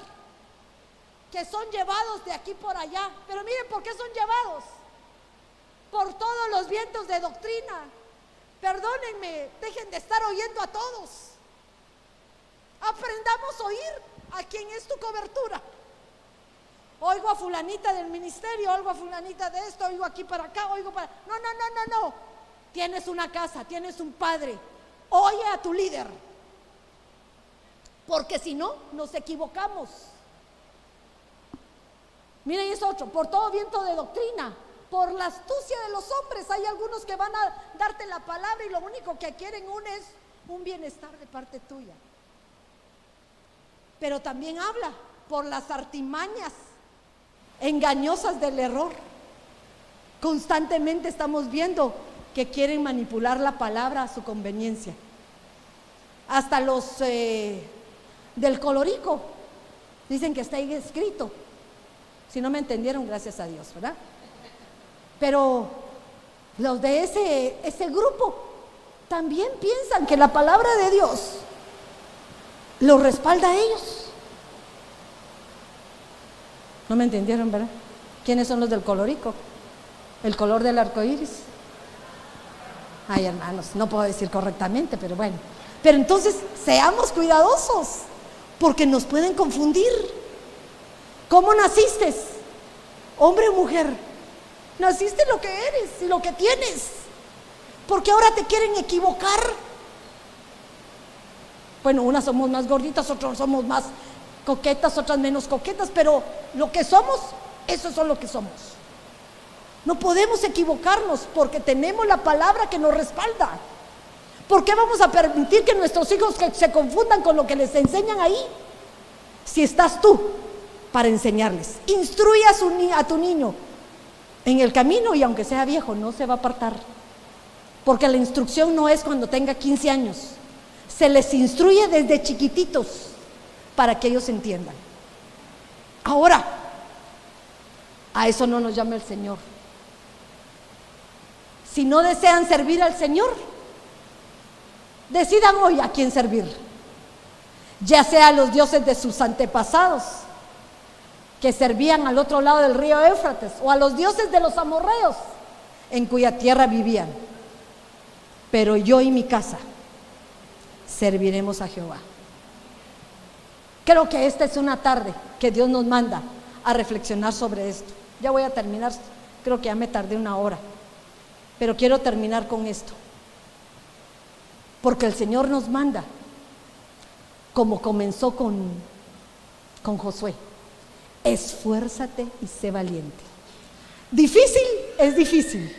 Speaker 1: que son llevados de aquí por allá. Pero miren por qué son llevados. por todos los vientos de doctrina. Perdónenme, dejen de estar oyendo a todos. Aprendamos a oír a quien es tu cobertura. Oigo a fulanita del ministerio, oigo a fulanita de esto, oigo aquí para acá, oigo para... No, no, no, no, no. Tienes una casa, tienes un padre. Oye a tu líder. Porque si no, nos equivocamos. Miren, es otro, por todo viento de doctrina, por la astucia de los hombres. Hay algunos que van a darte la palabra y lo único que quieren es un bienestar de parte tuya. Pero también habla por las artimañas engañosas del error. Constantemente estamos viendo que quieren manipular la palabra a su conveniencia. Hasta los eh, del colorico dicen que está ahí escrito. Si no me entendieron, gracias a Dios, ¿verdad? Pero los de ese, ese grupo también piensan que la palabra de Dios lo respalda a ellos. No me entendieron, ¿verdad? ¿Quiénes son los del colorico? El color del arco iris. Ay, hermanos, no puedo decir correctamente, pero bueno. Pero entonces seamos cuidadosos, porque nos pueden confundir. ¿Cómo naciste? Hombre o mujer. Naciste lo que eres y lo que tienes. Porque ahora te quieren equivocar. Bueno, unas somos más gorditas, otras somos más coquetas, otras menos coquetas, pero lo que somos, eso son lo que somos. No podemos equivocarnos porque tenemos la palabra que nos respalda. ¿Por qué vamos a permitir que nuestros hijos se confundan con lo que les enseñan ahí? Si estás tú para enseñarles, instruye a, a tu niño en el camino y aunque sea viejo, no se va a apartar. Porque la instrucción no es cuando tenga 15 años, se les instruye desde chiquititos para que ellos entiendan. Ahora, a eso no nos llama el Señor. Si no desean servir al Señor, decidan hoy a quién servir. Ya sea a los dioses de sus antepasados, que servían al otro lado del río Éufrates, o a los dioses de los amorreos, en cuya tierra vivían. Pero yo y mi casa serviremos a Jehová. Creo que esta es una tarde que Dios nos manda a reflexionar sobre esto. Ya voy a terminar, creo que ya me tardé una hora, pero quiero terminar con esto. Porque el Señor nos manda, como comenzó con, con Josué, esfuérzate y sé valiente. Difícil es difícil.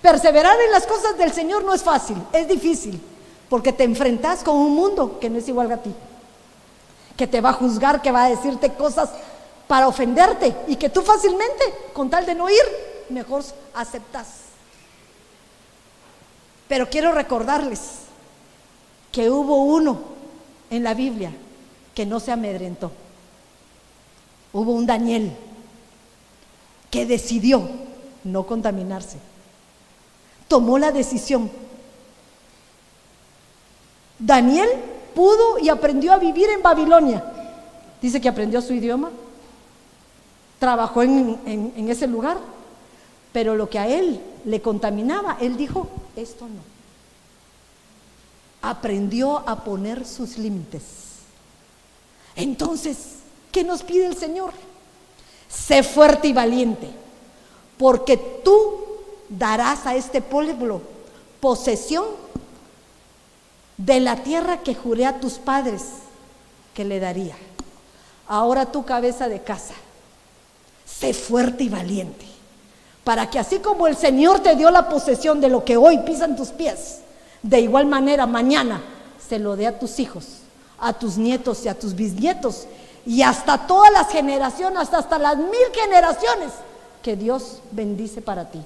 Speaker 1: Perseverar en las cosas del Señor no es fácil, es difícil, porque te enfrentas con un mundo que no es igual a ti que te va a juzgar, que va a decirte cosas para ofenderte y que tú fácilmente, con tal de no ir, mejor aceptas. Pero quiero recordarles que hubo uno en la Biblia que no se amedrentó. Hubo un Daniel que decidió no contaminarse. Tomó la decisión. Daniel pudo y aprendió a vivir en Babilonia. Dice que aprendió su idioma, trabajó en, ese lugar, pero lo que a él le contaminaba, él dijo, esto no. Aprendió a poner sus límites. Entonces, ¿qué nos pide el Señor? Sé fuerte y valiente, porque tú darás a este pueblo posesión de la tierra que juré a tus padres que le daría. Ahora tu cabeza de casa, sé fuerte y valiente, para que así como el Señor te dio la posesión de lo que hoy pisan tus pies, de igual manera mañana se lo dé a tus hijos, a tus nietos y a tus bisnietos, y hasta todas las generaciones, hasta, hasta las mil generaciones que Dios bendice para ti.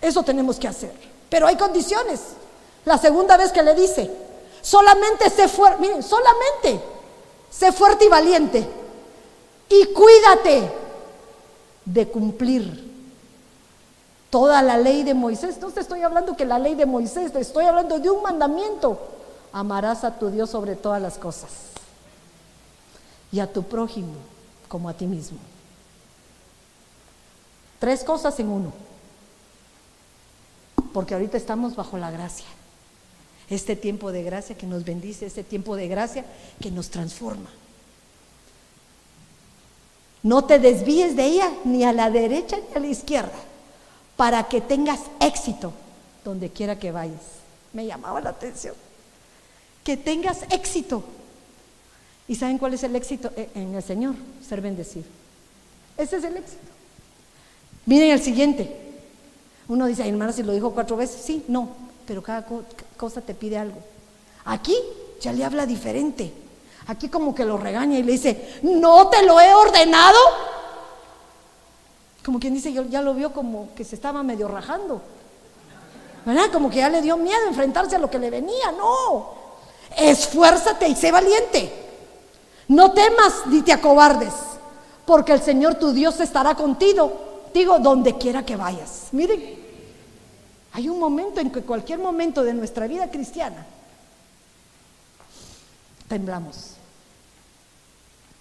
Speaker 1: Eso tenemos que hacer. Pero hay condiciones. La segunda vez que le dice, solamente sé fuerte, miren, solamente sé fuerte y valiente y cuídate de cumplir toda la ley de Moisés. No te estoy hablando que la ley de Moisés, te estoy hablando de un mandamiento. Amarás a tu Dios sobre todas las cosas y a tu prójimo como a ti mismo. Tres cosas en uno. porque ahorita estamos bajo la gracia. Este tiempo de gracia que nos bendice, este tiempo de gracia que nos transforma. No te desvíes de ella ni a la derecha ni a la izquierda, para que tengas éxito donde quiera que vayas. Me llamaba la atención. Que tengas éxito. ¿Y saben cuál es el éxito eh, en el Señor? Ser bendecido. Ese es el éxito. Miren el siguiente. Uno dice, hermano, si lo dijo cuatro veces, sí, no, pero cada cosa te pide algo. Aquí ya le habla diferente. Aquí como que lo regaña y le dice, no te lo he ordenado. Como quien dice, yo ya lo vio como que se estaba medio rajando. ¿Verdad? Como que ya le dio miedo enfrentarse a lo que le venía. No, esfuérzate y sé valiente. No temas ni te acobardes, porque el Señor tu Dios estará contigo, digo, donde quiera que vayas. Miren, hay un momento en que cualquier momento de nuestra vida cristiana temblamos.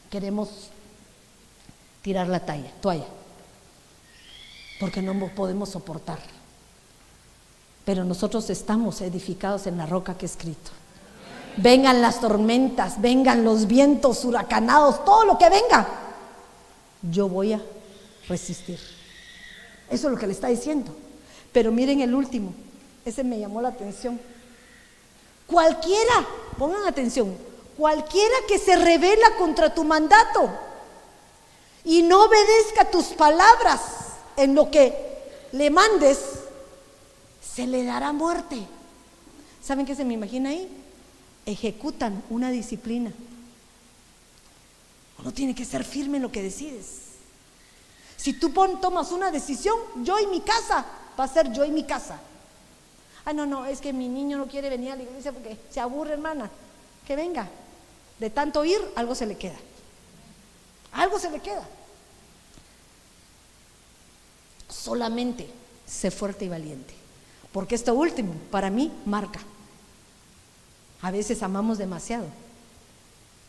Speaker 1: Queremos tirar la talla, toalla, porque no podemos soportar. Pero nosotros estamos edificados en la roca que he escrito. Vengan las tormentas, vengan los vientos huracanados, todo lo que venga, yo voy a resistir. Eso es lo que le está diciendo. Pero miren el último, ese me llamó la atención. Cualquiera, pongan atención, cualquiera que se revela contra tu mandato y no obedezca tus palabras en lo que le mandes, se le dará muerte. ¿Saben qué se me imagina ahí? Ejecutan una disciplina. Uno tiene que ser firme en lo que decides. Si tú tomas una decisión, yo y mi casa, va a ser yo y mi casa. Ah, no, no, es que mi niño no quiere venir a la iglesia porque se aburre, hermana. Que venga. De tanto ir, algo se le queda. Algo se le queda. Solamente sé fuerte y valiente. Porque esto último, para mí, marca. A veces amamos demasiado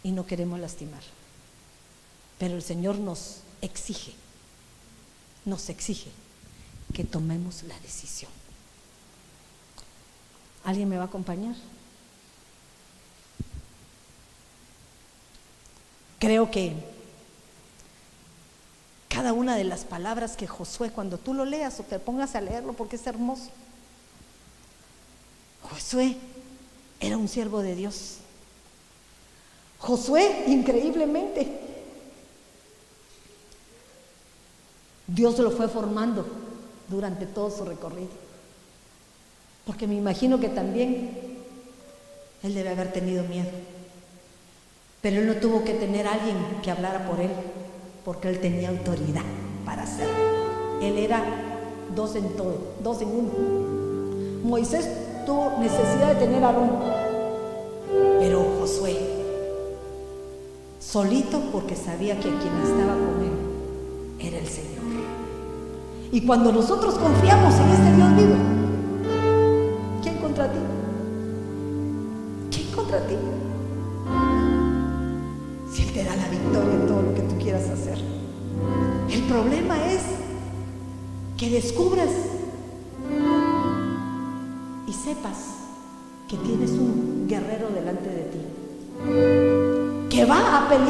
Speaker 1: y no queremos lastimar. Pero el Señor nos exige, nos exige que tomemos la decisión. ¿Alguien me va a acompañar? Creo que cada una de las palabras que Josué, cuando tú lo leas o te pongas a leerlo porque es hermoso, Josué era un siervo de Dios. Josué, increíblemente, Dios lo fue formando durante todo su recorrido. Porque me imagino que también él debe haber tenido miedo. Pero él no tuvo que tener a alguien que hablara por él, porque él tenía autoridad para hacerlo. Él era dos en todo, dos en uno. Moisés tuvo necesidad de tener a Aarón, pero Josué, solito porque sabía que quien estaba con él era el Señor. Y cuando nosotros confiamos en este Dios vivo, ¿quién contra ti? ¿Quién contra ti? Si Él te da la victoria en todo lo que tú quieras hacer. El problema es que descubras y sepas que tienes un guerrero delante de ti que va a pelear